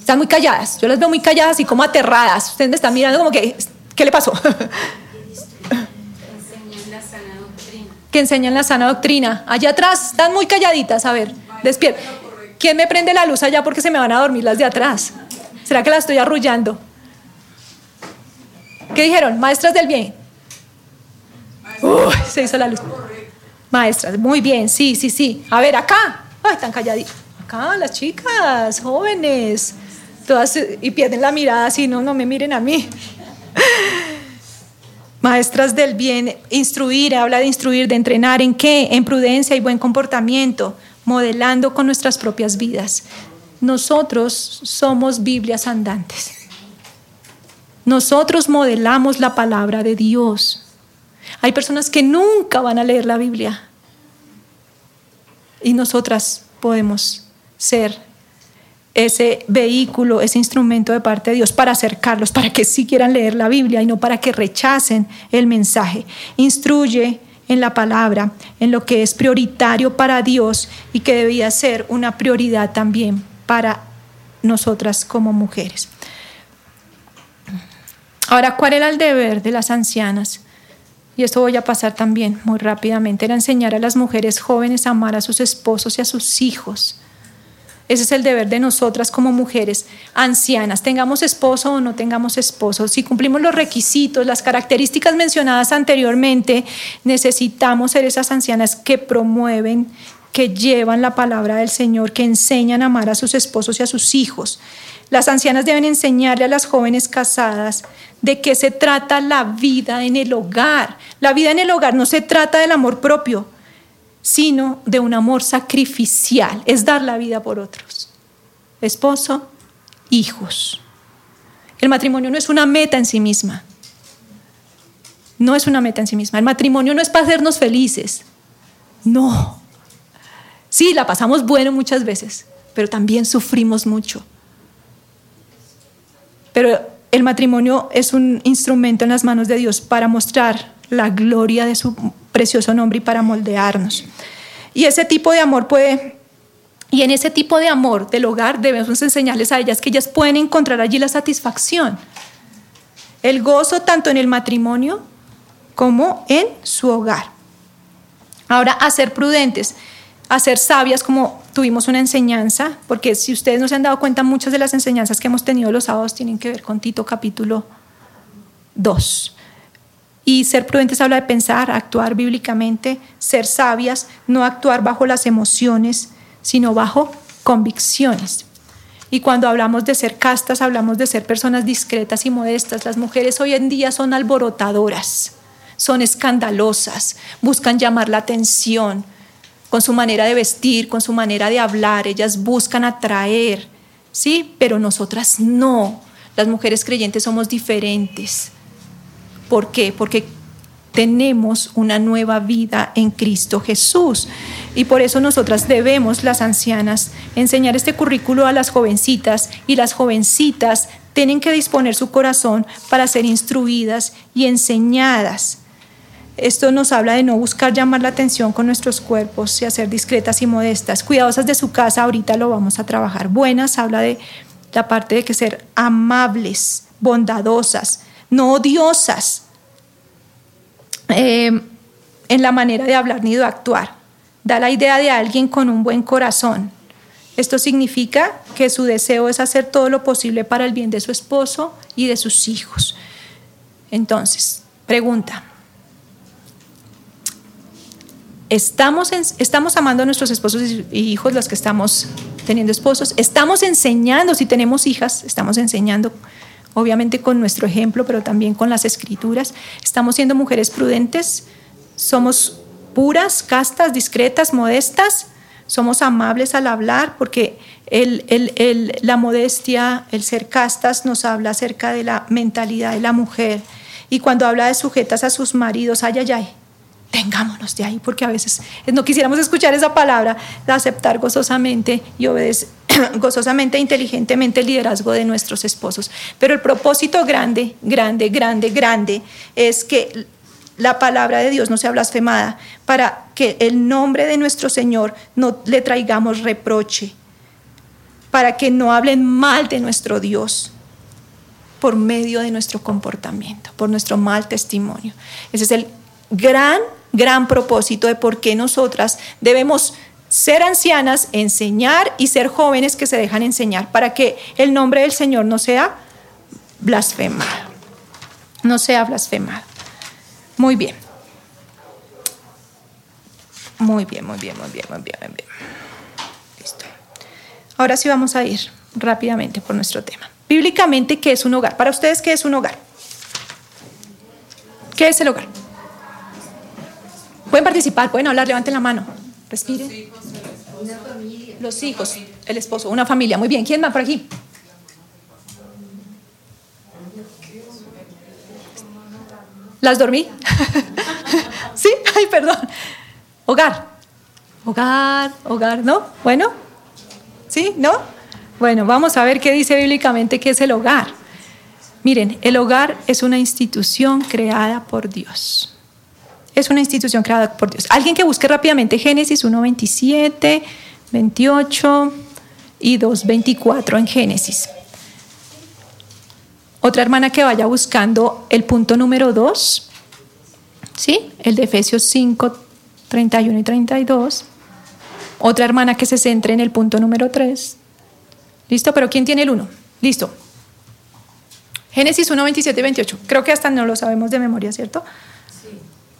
Están muy calladas. Yo las veo muy calladas y como aterradas. Ustedes me están mirando como que, ¿qué le pasó? que enseñan la sana doctrina. Allá atrás están muy calladitas. A ver, despierta. ¿Quién me prende la luz allá porque se me van a dormir las de atrás? ¿Será que la estoy arrullando? ¿Qué dijeron? Maestras del bien. Uy, se hizo la luz. Maestras, muy bien, sí, sí, sí. A ver, acá. Ay, están calladitas. Acá, las chicas, jóvenes. Todas y pierden la mirada así, no, no me miren a mí. Maestras del bien, instruir, habla de instruir, de entrenar en qué? En prudencia y buen comportamiento, modelando con nuestras propias vidas. Nosotros somos Biblias andantes. Nosotros modelamos la palabra de Dios. Hay personas que nunca van a leer la Biblia. Y nosotras podemos ser ese vehículo, ese instrumento de parte de Dios para acercarlos, para que sí quieran leer la Biblia y no para que rechacen el mensaje. Instruye en la palabra, en lo que es prioritario para Dios y que debía ser una prioridad también para nosotras como mujeres. Ahora, ¿cuál era el deber de las ancianas? Y esto voy a pasar también muy rápidamente. Era enseñar a las mujeres jóvenes a amar a sus esposos y a sus hijos. Ese es el deber de nosotras como mujeres ancianas, tengamos esposo o no tengamos esposo. Si cumplimos los requisitos, las características mencionadas anteriormente, necesitamos ser esas ancianas que promueven, que llevan la palabra del Señor, que enseñan a amar a sus esposos y a sus hijos. Las ancianas deben enseñarle a las jóvenes casadas de qué se trata la vida en el hogar. La vida en el hogar no se trata del amor propio, sino de un amor sacrificial, es dar la vida por otros. Esposo, hijos. El matrimonio no es una meta en sí misma. No es una meta en sí misma. El matrimonio no es para hacernos felices. No. Sí, la pasamos bueno muchas veces, pero también sufrimos mucho. Pero el matrimonio es un instrumento en las manos de Dios para mostrar la gloria de su precioso nombre y para moldearnos. Y ese tipo de amor puede, y en ese tipo de amor del hogar debemos enseñarles a ellas que ellas pueden encontrar allí la satisfacción, el gozo tanto en el matrimonio como en su hogar. Ahora, a ser prudentes a ser sabias como tuvimos una enseñanza, porque si ustedes no se han dado cuenta, muchas de las enseñanzas que hemos tenido los sábados tienen que ver con Tito capítulo 2. Y ser prudentes habla de pensar, actuar bíblicamente, ser sabias, no actuar bajo las emociones, sino bajo convicciones. Y cuando hablamos de ser castas, hablamos de ser personas discretas y modestas. Las mujeres hoy en día son alborotadoras, son escandalosas, buscan llamar la atención con su manera de vestir, con su manera de hablar. Ellas buscan atraer, ¿sí? Pero nosotras no. Las mujeres creyentes somos diferentes. ¿Por qué? Porque tenemos una nueva vida en Cristo Jesús. Y por eso nosotras debemos, las ancianas, enseñar este currículo a las jovencitas y las jovencitas tienen que disponer su corazón para ser instruidas y enseñadas. Esto nos habla de no buscar llamar la atención con nuestros cuerpos y hacer discretas y modestas. Cuidadosas de su casa, ahorita lo vamos a trabajar. Buenas habla de la parte de que ser amables, bondadosas, no odiosas eh, en la manera de hablar ni de actuar. Da la idea de alguien con un buen corazón. Esto significa que su deseo es hacer todo lo posible para el bien de su esposo y de sus hijos. Entonces, pregunta. Estamos, estamos amando a nuestros esposos y hijos, los que estamos teniendo esposos. Estamos enseñando, si tenemos hijas, estamos enseñando obviamente con nuestro ejemplo, pero también con las escrituras. Estamos siendo mujeres prudentes, somos puras, castas, discretas, modestas, somos amables al hablar, porque la modestia, el ser castas, nos habla acerca de la mentalidad de la mujer. Y cuando habla de sujetas a sus maridos, ay, ay, ay, tengámonos de ahí, porque a veces no quisiéramos escuchar esa palabra, de aceptar gozosamente y obedecer gozosamente e inteligentemente el liderazgo de nuestros esposos. Pero el propósito grande, grande, grande, grande es que la palabra de Dios no sea blasfemada, para que el nombre de nuestro Señor no le traigamos reproche, para que no hablen mal de nuestro Dios por medio de nuestro comportamiento, por nuestro mal testimonio. Ese es el gran, gran propósito de por qué nosotras debemos ser ancianas, enseñar y ser jóvenes que se dejan enseñar para que el nombre del Señor no sea blasfemado. No sea blasfemado. Muy bien. Muy bien, muy bien, muy bien, muy bien, muy bien. Listo. Ahora sí vamos a ir rápidamente por nuestro tema. Bíblicamente, ¿qué es un hogar? Para ustedes, ¿qué es un hogar? ¿Qué es el hogar? Pueden participar, pueden hablar, levanten la mano. Respiren. Los hijos, el esposo, una familia. Muy bien. ¿Quién va por aquí? ¿Las dormí? ¿Sí? Ay, perdón. Hogar. Hogar, hogar, ¿no? Bueno. ¿Sí? ¿No? Bueno, vamos a ver qué dice bíblicamente qué es el hogar. Miren, el hogar es una institución creada por Dios. Es una institución creada por Dios. Alguien que busque rápidamente Génesis 1.27 28 y 2.24 en Génesis. Otra hermana que vaya buscando el punto número 2, ¿sí? El de Efesios 5, 31 y 32. Otra hermana que se centre en el punto número 3. ¿Listo? Pero ¿quién tiene el 1? Listo. Génesis 1, 27 y 28. Creo que hasta no lo sabemos de memoria, ¿cierto?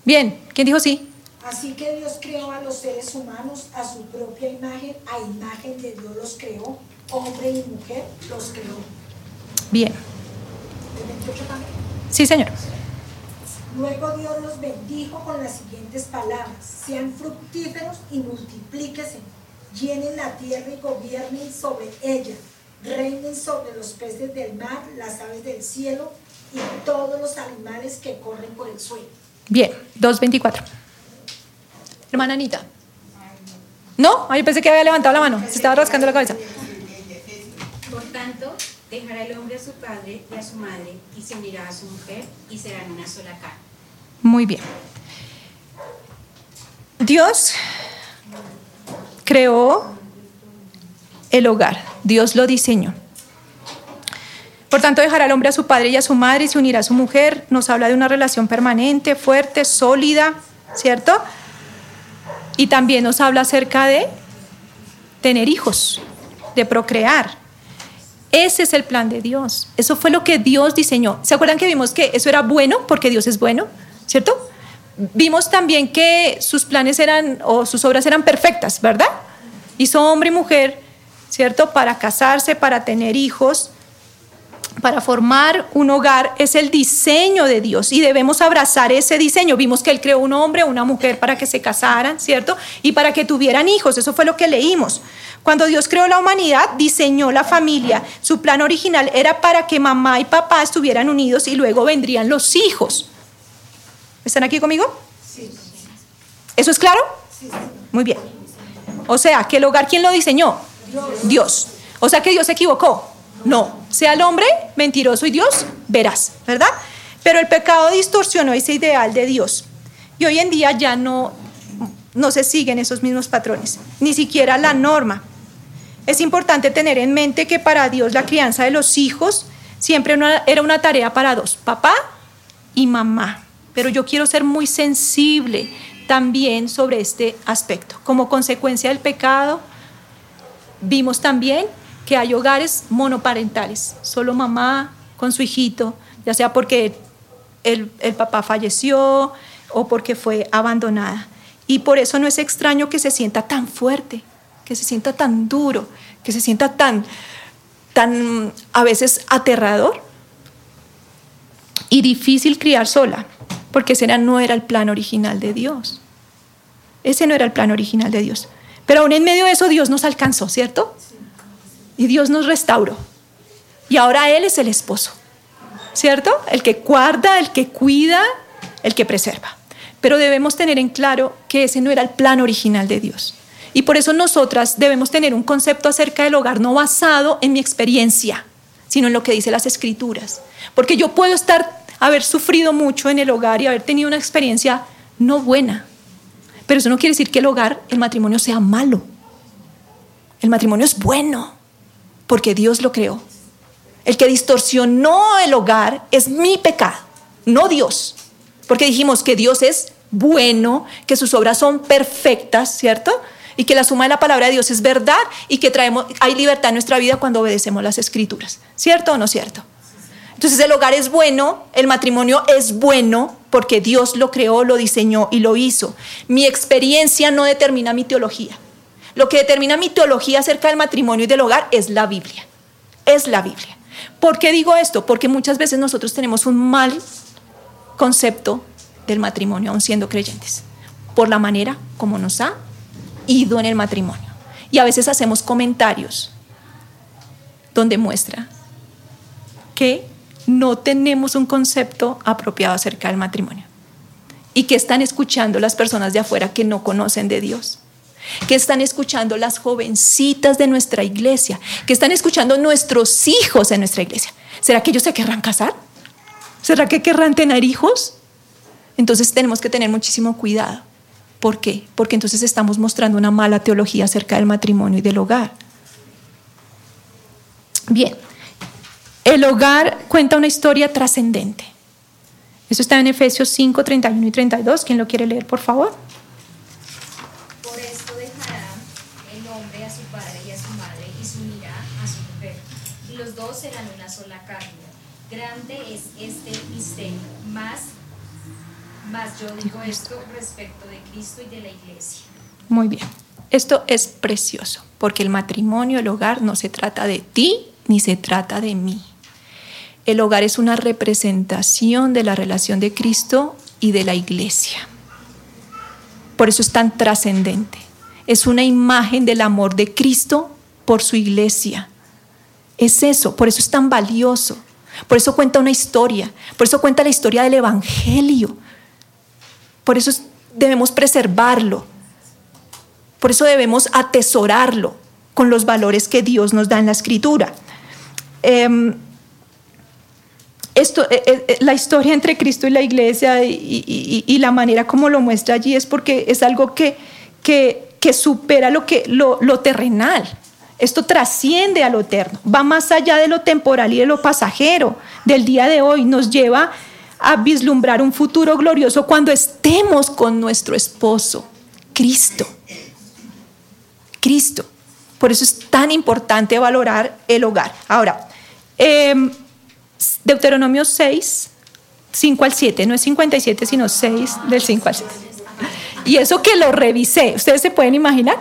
Bien, ¿quién dijo sí? Así que Dios creó a los seres humanos a su propia imagen, a imagen de Dios los creó, hombre y mujer los creó. Bien. Sí, Señor. Luego Dios los bendijo con las siguientes palabras: sean fructíferos y multiplíquense, llenen la tierra y gobiernen sobre ella, reinen sobre los peces del mar, las aves del cielo y todos los animales que corren por el suelo. Bien, 2.24. Hermana Anita. ¿No? Ay, pensé que había levantado la mano. Se estaba rascando la cabeza. Por tanto, dejará el hombre a su padre y a su madre y se unirá a su mujer y serán una sola carne. Muy bien. Dios creó el hogar. Dios lo diseñó. Por tanto, dejará al hombre a su padre y a su madre y se unirá a su mujer. Nos habla de una relación permanente, fuerte, sólida, ¿cierto? Y también nos habla acerca de tener hijos, de procrear. Ese es el plan de Dios. Eso fue lo que Dios diseñó. ¿Se acuerdan que vimos que eso era bueno porque Dios es bueno? ¿cierto? Vimos también que sus planes eran o sus obras eran perfectas, ¿verdad? Hizo hombre y mujer, ¿cierto? Para casarse, para tener hijos, para formar un hogar es el diseño de Dios y debemos abrazar ese diseño. Vimos que Él creó un hombre, una mujer para que se casaran, ¿cierto? Y para que tuvieran hijos, eso fue lo que leímos. Cuando Dios creó la humanidad, diseñó la familia. Su plan original era para que mamá y papá estuvieran unidos y luego vendrían los hijos. ¿Están aquí conmigo? Sí. ¿Eso es claro? Sí. Muy bien. O sea, que el hogar, ¿quién lo diseñó? Dios. Dios. O sea que Dios se equivocó. No, sea el hombre mentiroso y Dios, verás, ¿verdad? Pero el pecado distorsionó ese ideal de Dios. Y hoy en día ya no, no se siguen esos mismos patrones, ni siquiera la norma. Es importante tener en mente que para Dios la crianza de los hijos siempre era una tarea para dos, papá y mamá. Pero yo quiero ser muy sensible también sobre este aspecto. Como consecuencia del pecado, vimos también que hay hogares monoparentales, solo mamá con su hijito, ya sea porque el, papá falleció o porque fue abandonada. Y por eso no es extraño que se sienta tan fuerte, que se sienta tan duro, que se sienta tan, tan a veces aterrador y difícil criar sola, porque ese no era el plan original de Dios. Ese no era el plan original de Dios. Pero aún en medio de eso Dios nos alcanzó, ¿cierto? Y Dios nos restauró. Y ahora Él es el esposo, ¿cierto? El que guarda, el que cuida, el que preserva. Pero debemos tener en claro que ese no era el plan original de Dios. Y por eso nosotras debemos tener un concepto acerca del hogar no basado en mi experiencia, sino en lo que dice las escrituras. Porque yo puedo estar, haber sufrido mucho en el hogar y haber tenido una experiencia no buena. Pero eso no quiere decir que el hogar, el matrimonio sea malo. El matrimonio es bueno porque Dios lo creó. El que distorsionó el hogar es mi pecado, no Dios. Porque dijimos que Dios es bueno, que sus obras son perfectas, ¿cierto? Y que la suma de la palabra de Dios es verdad y que traemos, hay libertad en nuestra vida cuando obedecemos las escrituras. ¿Cierto o no cierto? Entonces el hogar es bueno, el matrimonio es bueno porque Dios lo creó, lo diseñó y lo hizo. Mi experiencia no determina mi teología. Lo que determina mi teología acerca del matrimonio y del hogar es la Biblia. Es la Biblia. ¿Por qué digo esto? Porque muchas veces nosotros tenemos un mal concepto del matrimonio, aun siendo creyentes, por la manera como nos ha ido en el matrimonio. Y a veces hacemos comentarios donde muestra que no tenemos un concepto apropiado acerca del matrimonio y que están escuchando las personas de afuera que no conocen de Dios que están escuchando las jovencitas de nuestra iglesia, que están escuchando nuestros hijos en nuestra iglesia. ¿Será que ellos se querrán casar? ¿Será que querrán tener hijos? Entonces tenemos que tener muchísimo cuidado. ¿Por qué? Porque entonces estamos mostrando una mala teología acerca del matrimonio y del hogar. Bien, el hogar cuenta una historia trascendente. Eso está en Efesios 5, 31 y 32. ¿Quién lo quiere leer, por favor? Serán una sola carne. Grande es este misterio, más, más yo digo esto respecto de Cristo y de la iglesia. Muy bien. Esto es precioso, porque el matrimonio, el hogar, no se trata de ti ni se trata de mí. El hogar es una representación de la relación de Cristo y de la iglesia. Por eso es tan trascendente. Es una imagen del amor de Cristo por su iglesia. Es eso, por eso es tan valioso. Por eso cuenta una historia, por eso cuenta la historia del Evangelio. Por eso debemos preservarlo. Por eso debemos atesorarlo con los valores que Dios nos da en la escritura. Em, esto, eh, eh, la historia entre Cristo y la iglesia y, la manera como lo muestra allí es porque es algo que, que, supera lo, que, lo terrenal. Esto trasciende a lo eterno, va más allá de lo temporal y de lo pasajero del día de hoy, nos lleva a vislumbrar un futuro glorioso cuando estemos con nuestro esposo, Cristo. Cristo. Por eso es tan importante valorar el hogar. Ahora, em, Deuteronomio 6, 5 al 7, no es 57, sino 6 del 5 al 7. Y eso que lo revisé, ¿ustedes se pueden imaginar?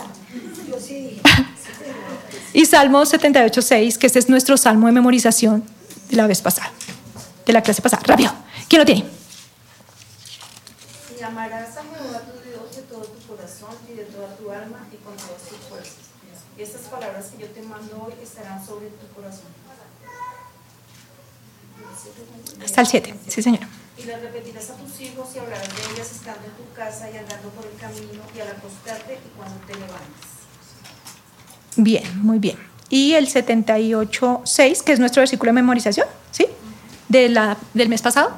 Y Salmo 78, 6, que este es nuestro salmo de memorización de la vez pasada, de la clase pasada. Rápido, ¿quién lo tiene? Y amarás a Jehová tu Dios de todo tu corazón y de toda tu alma y con todas tus fuerzas. Y estas palabras que yo te mando hoy estarán sobre tu corazón. Hasta el 7, sí señora. Y las repetirás a tus hijos y hablarás de ellas estando en tu casa y andando por el camino y al acostarte y cuando te levantes. Bien, muy bien. Y el 78.6, que es nuestro versículo de memorización, ¿sí? De la, del mes pasado,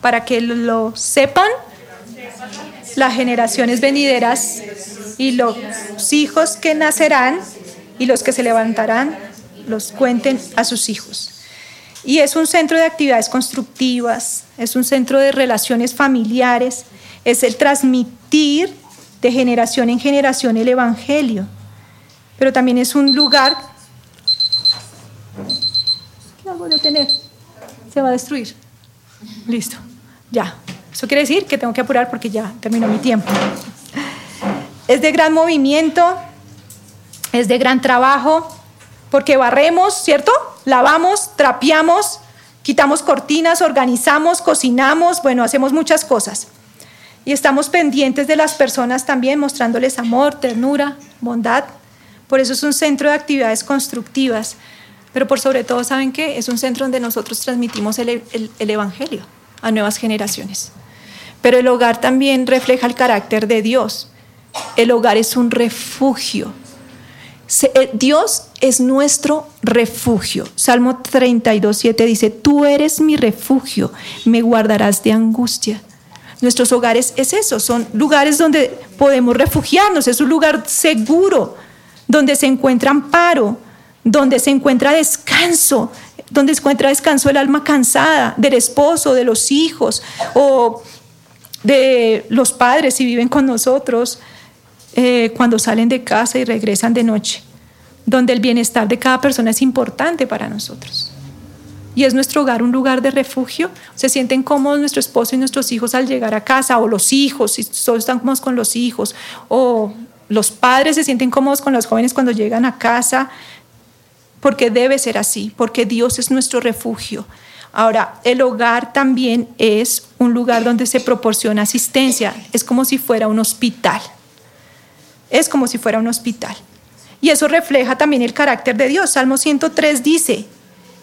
para que lo sepan las generaciones venideras y los hijos que nacerán y los que se levantarán, los cuenten a sus hijos. Y es un centro de actividades constructivas, es un centro de relaciones familiares, es el transmitir de generación en generación el Evangelio, pero también es un lugar... ¿Qué hago de tener? Se va a destruir. Listo, ya. Eso quiere decir que tengo que apurar porque ya terminó mi tiempo. Es de gran movimiento, es de gran trabajo, porque barremos, ¿cierto? Lavamos, trapeamos, quitamos cortinas, organizamos, cocinamos, bueno, hacemos muchas cosas. Y estamos pendientes de las personas también, mostrándoles amor, ternura, bondad. Por eso es un centro de actividades constructivas. Pero por sobre todo, ¿saben qué? Es un centro donde nosotros transmitimos el, el, el Evangelio a nuevas generaciones. Pero el hogar también refleja el carácter de Dios. El hogar es un refugio. Eh, Dios es nuestro refugio. Salmo 32, 7 dice, tú eres mi refugio, me guardarás de angustia. Nuestros hogares es eso, son lugares donde podemos refugiarnos, es un lugar seguro, donde se encuentra amparo, donde se encuentra descanso, donde se encuentra descanso el alma cansada, del esposo, de los hijos o de los padres si viven con nosotros, eh, cuando salen de casa y regresan de noche, donde el bienestar de cada persona es importante para nosotros. Y es nuestro hogar un lugar de refugio. Se sienten cómodos nuestro esposo y nuestros hijos al llegar a casa, o los hijos, si todos están cómodos con los hijos, o los padres se sienten cómodos con los jóvenes cuando llegan a casa, porque debe ser así, porque Dios es nuestro refugio. Ahora, el hogar también es un lugar donde se proporciona asistencia, es como si fuera un hospital. Es como si fuera un hospital. Y eso refleja también el carácter de Dios. Salmo 103 dice,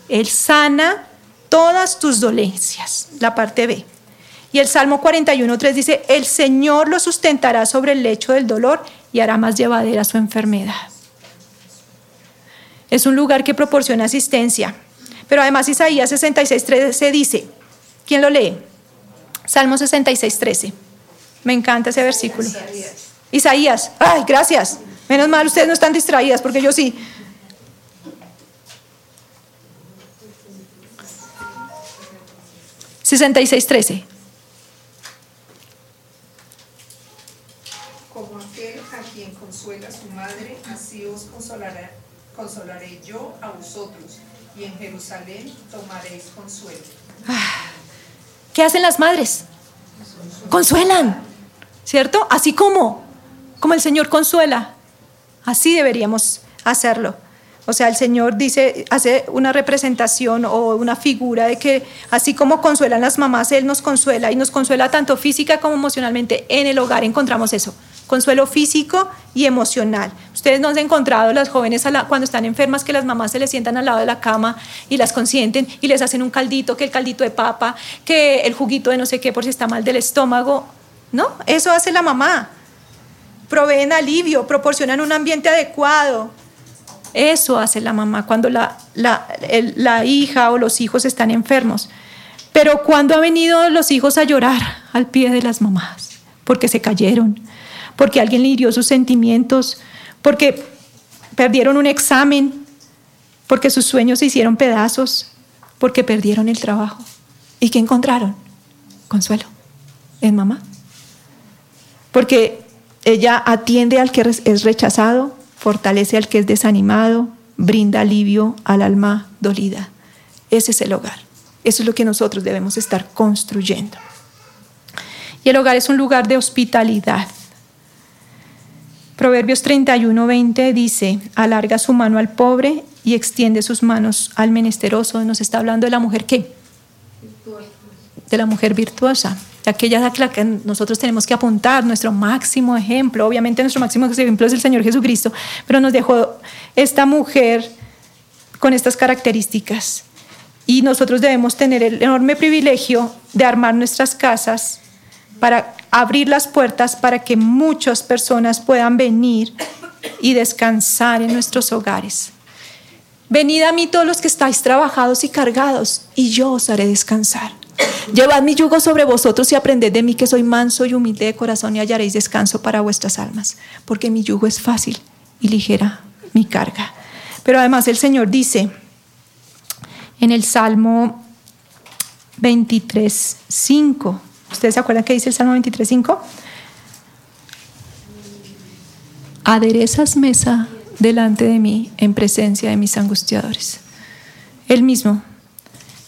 Él sana todas tus dolencias, la parte B. Y el Salmo 41.3 dice, el Señor lo sustentará sobre el lecho del dolor y hará más llevadera su enfermedad. Es un lugar que proporciona asistencia. Pero además Isaías 66.13 dice, ¿quién lo lee? Salmo 66.13. Me encanta ese versículo. Isaías. Ay, gracias. Menos mal ustedes no están distraídas porque yo sí. ¿66.13? Como aquel a quien su madre, así os consolaré, yo a vosotros, y en Jerusalén tomaréis consuelo. ¿Qué hacen las madres? Consuelan, ¿cierto? Así como, como el Señor consuela, así deberíamos hacerlo. O sea, el Señor dice, hace una representación o una figura de que así como consuelan las mamás, Él nos consuela y nos consuela tanto física como emocionalmente. En el hogar encontramos eso, consuelo físico y emocional. Ustedes no han encontrado las jóvenes cuando están enfermas que las mamás se les sientan al lado de la cama y las consienten y les hacen un caldito, que el caldito de papa, que el juguito de no sé qué por si está mal del estómago. No, eso hace la mamá. Proveen alivio, proporcionan un ambiente adecuado, eso hace la mamá cuando la, la, hija o los hijos están enfermos. Pero cuando han venido los hijos a llorar al pie de las mamás, porque se cayeron, porque alguien le hirió sus sentimientos, porque perdieron un examen, porque sus sueños se hicieron pedazos, porque perdieron el trabajo. ¿Y qué encontraron? Consuelo en mamá. Porque ella atiende al que es rechazado, fortalece al que es desanimado, brinda alivio al alma dolida. Ese es el hogar. Eso es lo que nosotros debemos estar construyendo. Y el hogar es un lugar de hospitalidad. Proverbios 31, 20 dice, alarga su mano al pobre y extiende sus manos al menesteroso. Nos está hablando de la mujer qué? De la mujer virtuosa, aquella a la que nosotros tenemos que apuntar, nuestro máximo ejemplo. Obviamente nuestro máximo ejemplo es el Señor Jesucristo, pero nos dejó esta mujer con estas características. Y nosotros debemos tener el enorme privilegio de armar nuestras casas para abrir las puertas para que muchas personas puedan venir y descansar en nuestros hogares. Venid a mí todos los que estáis trabajados y cargados, y yo os haré descansar. Llevad mi yugo sobre vosotros y aprended de mí que soy manso y humilde de corazón y hallaréis descanso para vuestras almas, porque mi yugo es fácil y ligera mi carga. Pero además el Señor dice en el Salmo 23, 5, ¿ustedes se acuerdan que dice el Salmo 23, 5? Aderezas mesa delante de mí en presencia de mis angustiadores. Él mismo,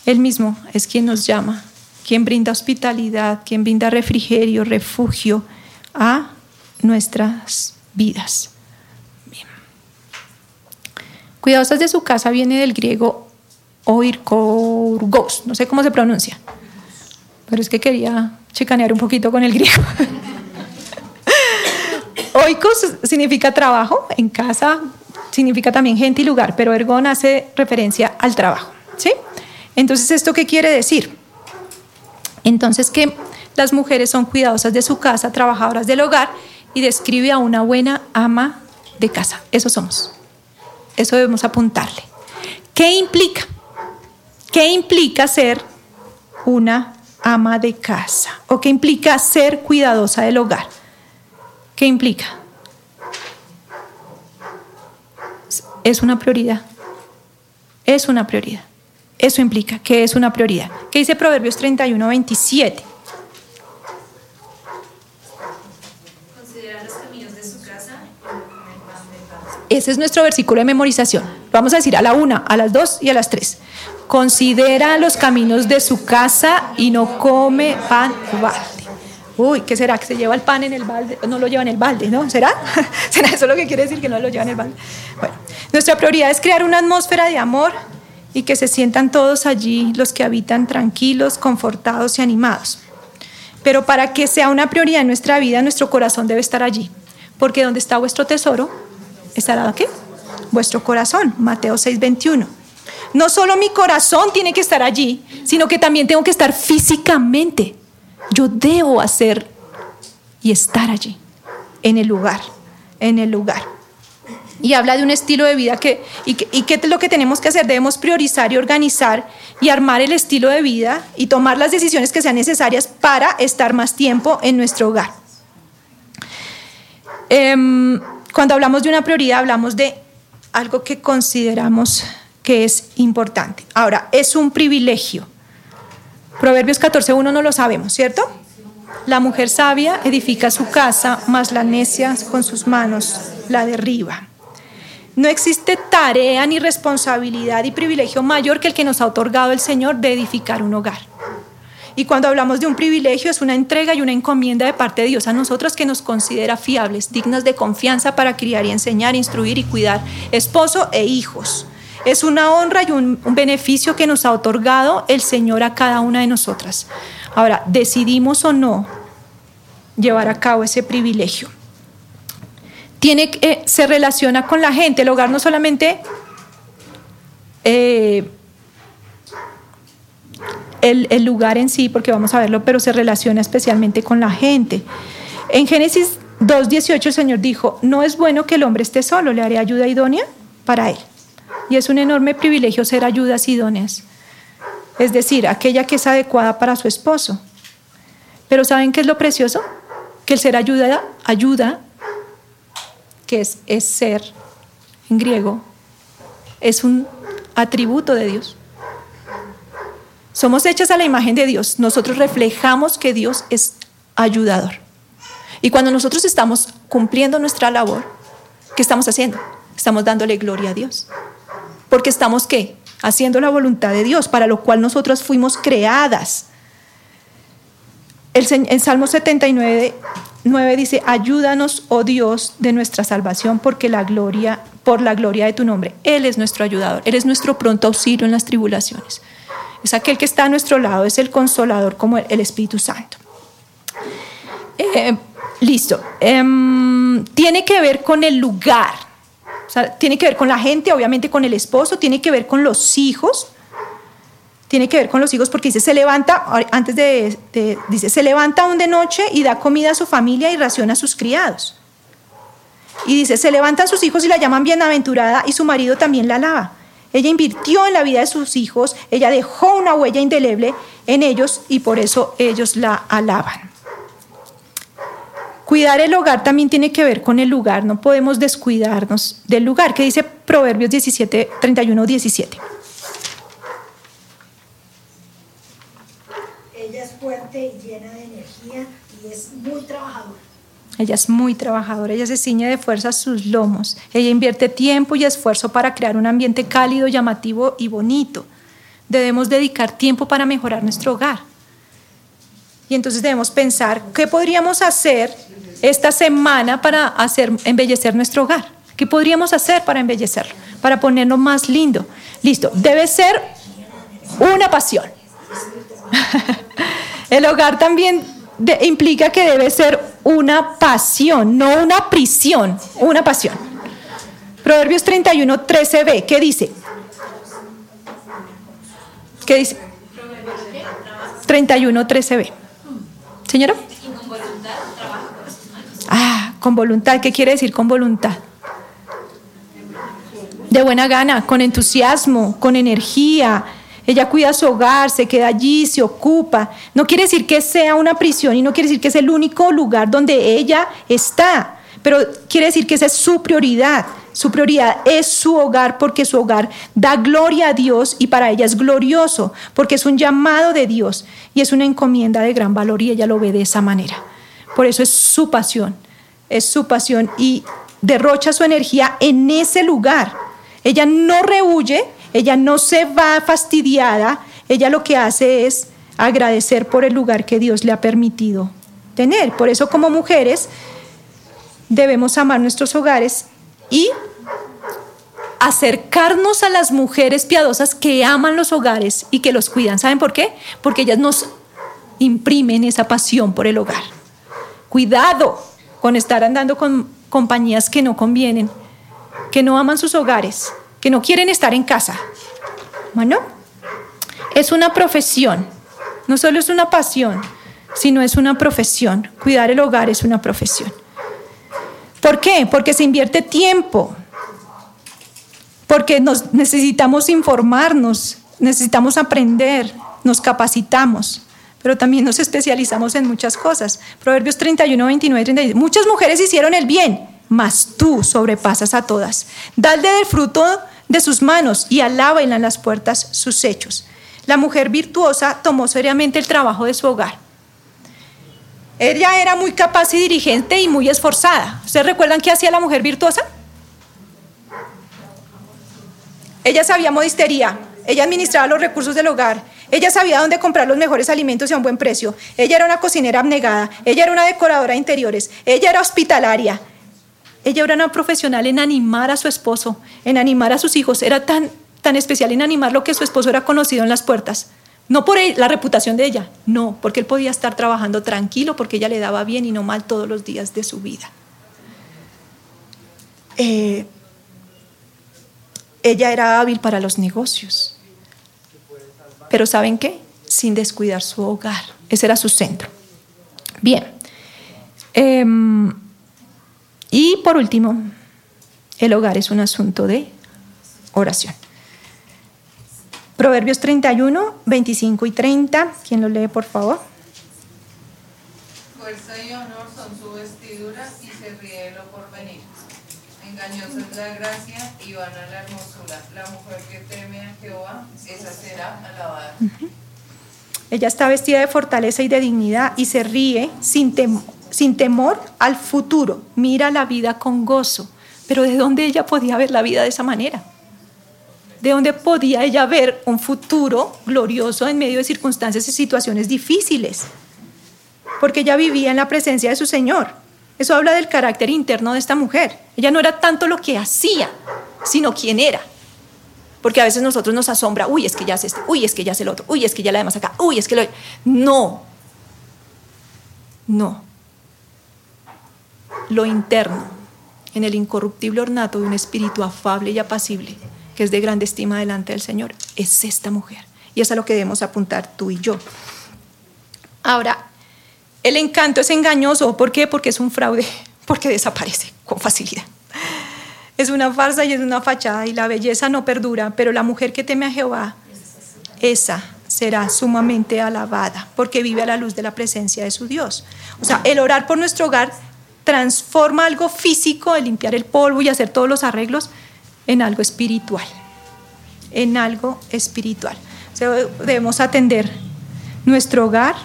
Él mismo es quien nos llama, quien brinda hospitalidad, quien brinda refrigerio, refugio a nuestras vidas. Cuidadosas de su casa viene del griego oirkorgos, no sé cómo se pronuncia, pero es que quería chicanear un poquito con el griego. Oikos significa trabajo, en casa significa también gente y lugar, pero ergon hace referencia al trabajo. ¿sí? Entonces, ¿esto qué quiere decir? Entonces, que las mujeres son cuidadosas de su casa, trabajadoras del hogar y describe a una buena ama de casa. Eso somos. Eso debemos apuntarle. ¿Qué implica? ¿Qué implica ser una ama de casa? ¿O qué implica ser cuidadosa del hogar? ¿Qué implica? Es una prioridad. Es una prioridad. Eso implica que es una prioridad. ¿Qué dice Proverbios 31, 27? Considerar los caminos de su casa Ese es nuestro versículo de memorización. Vamos a decir a la una, a las dos y a las tres. Considera los caminos de su casa y no come pan balde. Uy, ¿qué será? ¿Que se lleva el pan en el balde? No lo lleva en el balde, ¿no? ¿Será? ¿Será eso lo que quiere decir que no lo lleva en el balde? Bueno, nuestra prioridad es crear una atmósfera de amor y que se sientan todos allí los que habitan tranquilos, confortados y animados. Pero para que sea una prioridad en nuestra vida, nuestro corazón debe estar allí. Porque donde está vuestro tesoro, estará ¿qué? Vuestro corazón. Mateo 6:21. No solo mi corazón tiene que estar allí, sino que también tengo que estar físicamente. Yo debo hacer y estar allí, en el lugar, en el lugar. Y habla de un estilo de vida que, y, que, y qué es lo que tenemos que hacer. Debemos priorizar y organizar y armar el estilo de vida y tomar las decisiones que sean necesarias para estar más tiempo en nuestro hogar. Em, cuando hablamos de una prioridad, hablamos de algo que consideramos que es importante. Ahora, es un privilegio. Proverbios 14.1 no lo sabemos, ¿cierto? La mujer sabia edifica su casa, mas la necia con sus manos la derriba. No existe tarea ni responsabilidad y privilegio mayor que el que nos ha otorgado el Señor de edificar un hogar. Y cuando hablamos de un privilegio es una entrega y una encomienda de parte de Dios a nosotros que nos considera fiables, dignas de confianza para criar y enseñar, instruir y cuidar esposo e hijos. Es una honra y un, beneficio que nos ha otorgado el Señor a cada una de nosotras. Ahora, decidimos o no llevar a cabo ese privilegio. Tiene, eh, se relaciona con la gente. El hogar no solamente eh, el, el, lugar en sí, porque vamos a verlo, pero se relaciona especialmente con la gente. En Génesis 2.18 el Señor dijo, no es bueno que el hombre esté solo, le haré ayuda idónea para él. Y es un enorme privilegio ser ayudas idóneas, es decir, aquella que es adecuada para su esposo. Pero ¿saben qué es lo precioso? Que el ser ayuda, ayuda que es, es ser en griego, es un atributo de Dios. Somos hechas a la imagen de Dios. Nosotros reflejamos que Dios es ayudador. Y cuando nosotros estamos cumpliendo nuestra labor, ¿qué estamos haciendo? Estamos dándole gloria a Dios. Porque estamos qué? haciendo la voluntad de Dios, para lo cual nosotros fuimos creadas. El, en Salmo 79, 9 dice, ayúdanos, oh Dios, de nuestra salvación, porque la gloria, por la gloria de tu nombre. Él es nuestro ayudador, Él es nuestro pronto auxilio en las tribulaciones. Es aquel que está a nuestro lado, es el consolador como el, el Espíritu Santo. Eh, listo. Em, tiene que ver con el lugar. O sea, tiene que ver con la gente, obviamente con el esposo, tiene que ver con los hijos. Tiene que ver con los hijos porque dice, se levanta, antes de, dice, se levanta aún de noche y da comida a su familia y raciona a sus criados. Y dice, se levantan sus hijos y la llaman bienaventurada y su marido también la alaba. Ella invirtió en la vida de sus hijos, ella dejó una huella indeleble en ellos y por eso ellos la alaban. Cuidar el hogar también tiene que ver con el lugar, no podemos descuidarnos del lugar, que dice Proverbios 17, 31, 17. Ella es fuerte y llena de energía y es muy trabajadora. Ella es muy trabajadora, ella se ciñe de fuerza sus lomos, ella invierte tiempo y esfuerzo para crear un ambiente cálido, llamativo y bonito. Debemos dedicar tiempo para mejorar nuestro hogar. Y entonces debemos pensar qué podríamos hacer esta semana para hacer embellecer nuestro hogar. ¿Qué podríamos hacer para embellecerlo? Para ponerlo más lindo. Listo, debe ser una pasión. El hogar también implica que debe ser una pasión, no una prisión, una pasión. Proverbios 31, 13b, ¿qué dice? ¿Qué dice? 31, 13b. Señora. Con voluntad. ¿Qué quiere decir con voluntad? De buena gana, con entusiasmo, con energía. Ella cuida su hogar, se queda allí, se ocupa. No quiere decir que sea una prisión y no quiere decir que es el único lugar donde ella está, pero quiere decir que esa es su prioridad. Su prioridad es su hogar porque su hogar da gloria a Dios y para ella es glorioso porque es un llamado de Dios y es una encomienda de gran valor y ella lo ve de esa manera. Por eso es su pasión, es su pasión y derrocha su energía en ese lugar. Ella no rehuye, ella no se va fastidiada, ella lo que hace es agradecer por el lugar que Dios le ha permitido tener. Por eso como mujeres debemos amar nuestros hogares y acercarnos a las mujeres piadosas que aman los hogares y que los cuidan. ¿Saben por qué? Porque ellas nos imprimen esa pasión por el hogar. Cuidado con estar andando con compañías que no convienen, que no aman sus hogares, que no quieren estar en casa. Bueno, es una profesión, no solo es una pasión, sino es una profesión. Cuidar el hogar es una profesión. ¿Por qué? Porque se invierte tiempo, porque nos necesitamos informarnos, necesitamos aprender, nos capacitamos, pero también nos especializamos en muchas cosas. Proverbios 31, 29 y 30. Muchas mujeres hicieron el bien, mas tú sobrepasas a todas. Dale del fruto de sus manos y alábala en las puertas sus hechos. La mujer virtuosa tomó seriamente el trabajo de su hogar. Ella era muy capaz y dirigente y muy esforzada. ¿Ustedes recuerdan qué hacía la mujer virtuosa? Ella sabía modistería, ella administraba los recursos del hogar, ella sabía dónde comprar los mejores alimentos y a un buen precio, ella era una cocinera abnegada, ella era una decoradora de interiores, ella era hospitalaria, ella era una profesional en animar a su esposo, en animar a sus hijos, era tan, tan especial en animar lo que su esposo era conocido en las puertas. No por la reputación de ella, no, porque él podía estar trabajando tranquilo, porque ella le daba bien y no mal todos los días de su vida. Eh, ella era hábil para los negocios. Pero ¿saben qué? Sin descuidar su hogar. Ese era su centro. Bien. Em, y por último, el hogar es un asunto de oración. Proverbios 31, 25 y 30. ¿Quién lo lee, por favor? Fuerza y honor son su vestidura y se ríe porvenir. Ella está vestida de fortaleza y de dignidad y se ríe sin, tem- sin temor al futuro. Mira la vida con gozo. Pero ¿de dónde ella podía ver la vida de esa manera? de dónde podía ella ver un futuro glorioso en medio de circunstancias y situaciones difíciles, porque ella vivía en la presencia de su Señor. Eso habla del carácter interno de esta mujer. Ella no era tanto lo que hacía, sino quién era. Porque a veces nosotros nos asombra, uy, es que ya hace este, uy, es que ya hace el otro, uy, es que ya la demás acá, uy, es que lo... No, no. Lo interno, en el incorruptible ornato de un espíritu afable y apacible, que es de grande estima delante del Señor, es esta mujer. Y es a lo que debemos apuntar tú y yo. Ahora, el encanto es engañoso. ¿Por qué? Porque es un fraude, porque desaparece con facilidad. Es una farsa y es una fachada y la belleza no perdura, pero la mujer que teme a Jehová, esa será sumamente alabada porque vive a la luz de la presencia de su Dios. O sea, el orar por nuestro hogar transforma algo físico, el limpiar el polvo y hacer todos los arreglos, en algo espiritual. En algo espiritual. Debemos atender nuestro hogar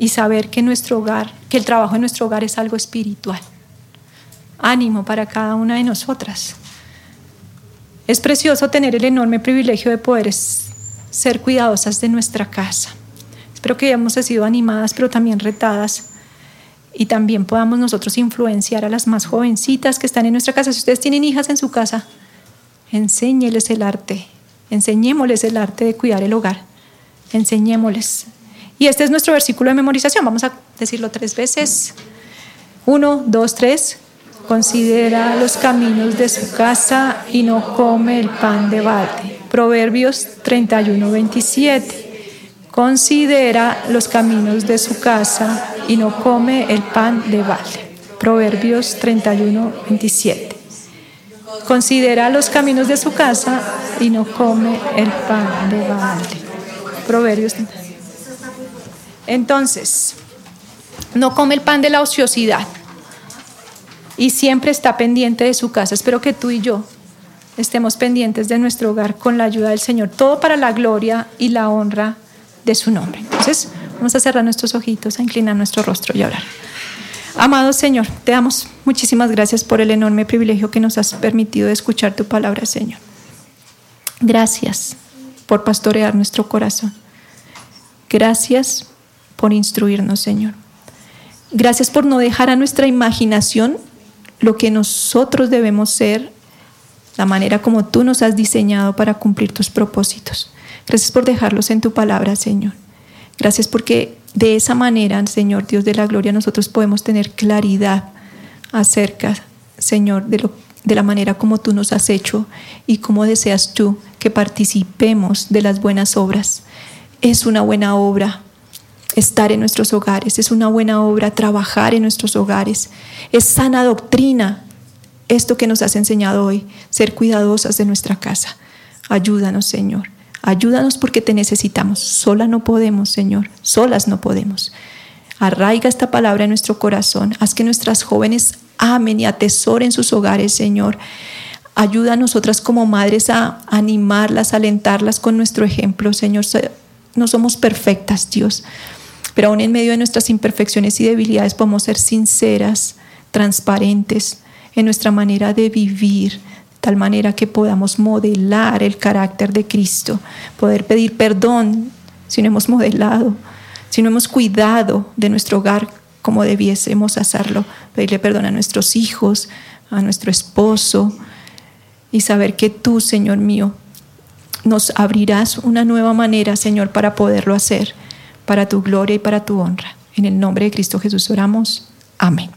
y saber que nuestro hogar, que el trabajo en nuestro hogar es algo espiritual. Ánimo para cada una de nosotras. Es precioso tener el enorme privilegio de poder ser cuidadosas de nuestra casa. Espero que hayamos sido animadas, pero también retadas y también podamos nosotros influenciar a las más jovencitas que están en nuestra casa. Si ustedes tienen hijas en su casa, enséñeles el arte, enseñémosles el arte de cuidar el hogar, enseñémosles. Y este es nuestro versículo de memorización, vamos a decirlo tres veces. Uno, dos, tres. Considera los caminos de su casa y no come el pan de balde. Proverbios 31, 27 considera los caminos de su casa y no come el pan de balde. Proverbios 31, 27. Considera los caminos de su casa y no come el pan de balde. Proverbios. Entonces, no come el pan de la ociosidad y siempre está pendiente de su casa. Espero que tú y yo estemos pendientes de nuestro hogar con la ayuda del Señor. Todo para la gloria y la honra de su nombre. Entonces, vamos a cerrar nuestros ojitos, a inclinar nuestro rostro y orar. Amado Señor, te damos muchísimas gracias por el enorme privilegio que nos has permitido de escuchar tu palabra, Señor. Gracias por pastorear nuestro corazón. Gracias por instruirnos, Señor. Gracias por no dejar a nuestra imaginación lo que nosotros debemos ser, la manera como tú nos has diseñado para cumplir tus propósitos. Gracias por dejarlos en tu palabra, Señor. Gracias porque de esa manera, Señor Dios de la gloria, nosotros podemos tener claridad acerca, Señor, de, de la manera como tú nos has hecho y cómo deseas tú que participemos de las buenas obras. Es una buena obra estar en nuestros hogares, es una buena obra trabajar en nuestros hogares, es sana doctrina esto que nos has enseñado hoy, ser cuidadosas de nuestra casa. Ayúdanos, Señor. Ayúdanos porque te necesitamos. Sola no podemos, Señor. Solas no podemos. Arraiga esta palabra en nuestro corazón. Haz que nuestras jóvenes amen y atesoren sus hogares, Señor. Ayuda a nosotras como madres a animarlas, a alentarlas con nuestro ejemplo, Señor. No somos perfectas, Dios, pero aún en medio de nuestras imperfecciones y debilidades podemos ser sinceras, transparentes en nuestra manera de vivir, tal manera que podamos modelar el carácter de Cristo, poder pedir perdón si no hemos modelado, si no hemos cuidado de nuestro hogar como debiésemos hacerlo, pedirle perdón a nuestros hijos, a nuestro esposo y saber que tú, Señor mío, nos abrirás una nueva manera, Señor, para poderlo hacer, para tu gloria y para tu honra. En el nombre de Cristo Jesús oramos. Amén.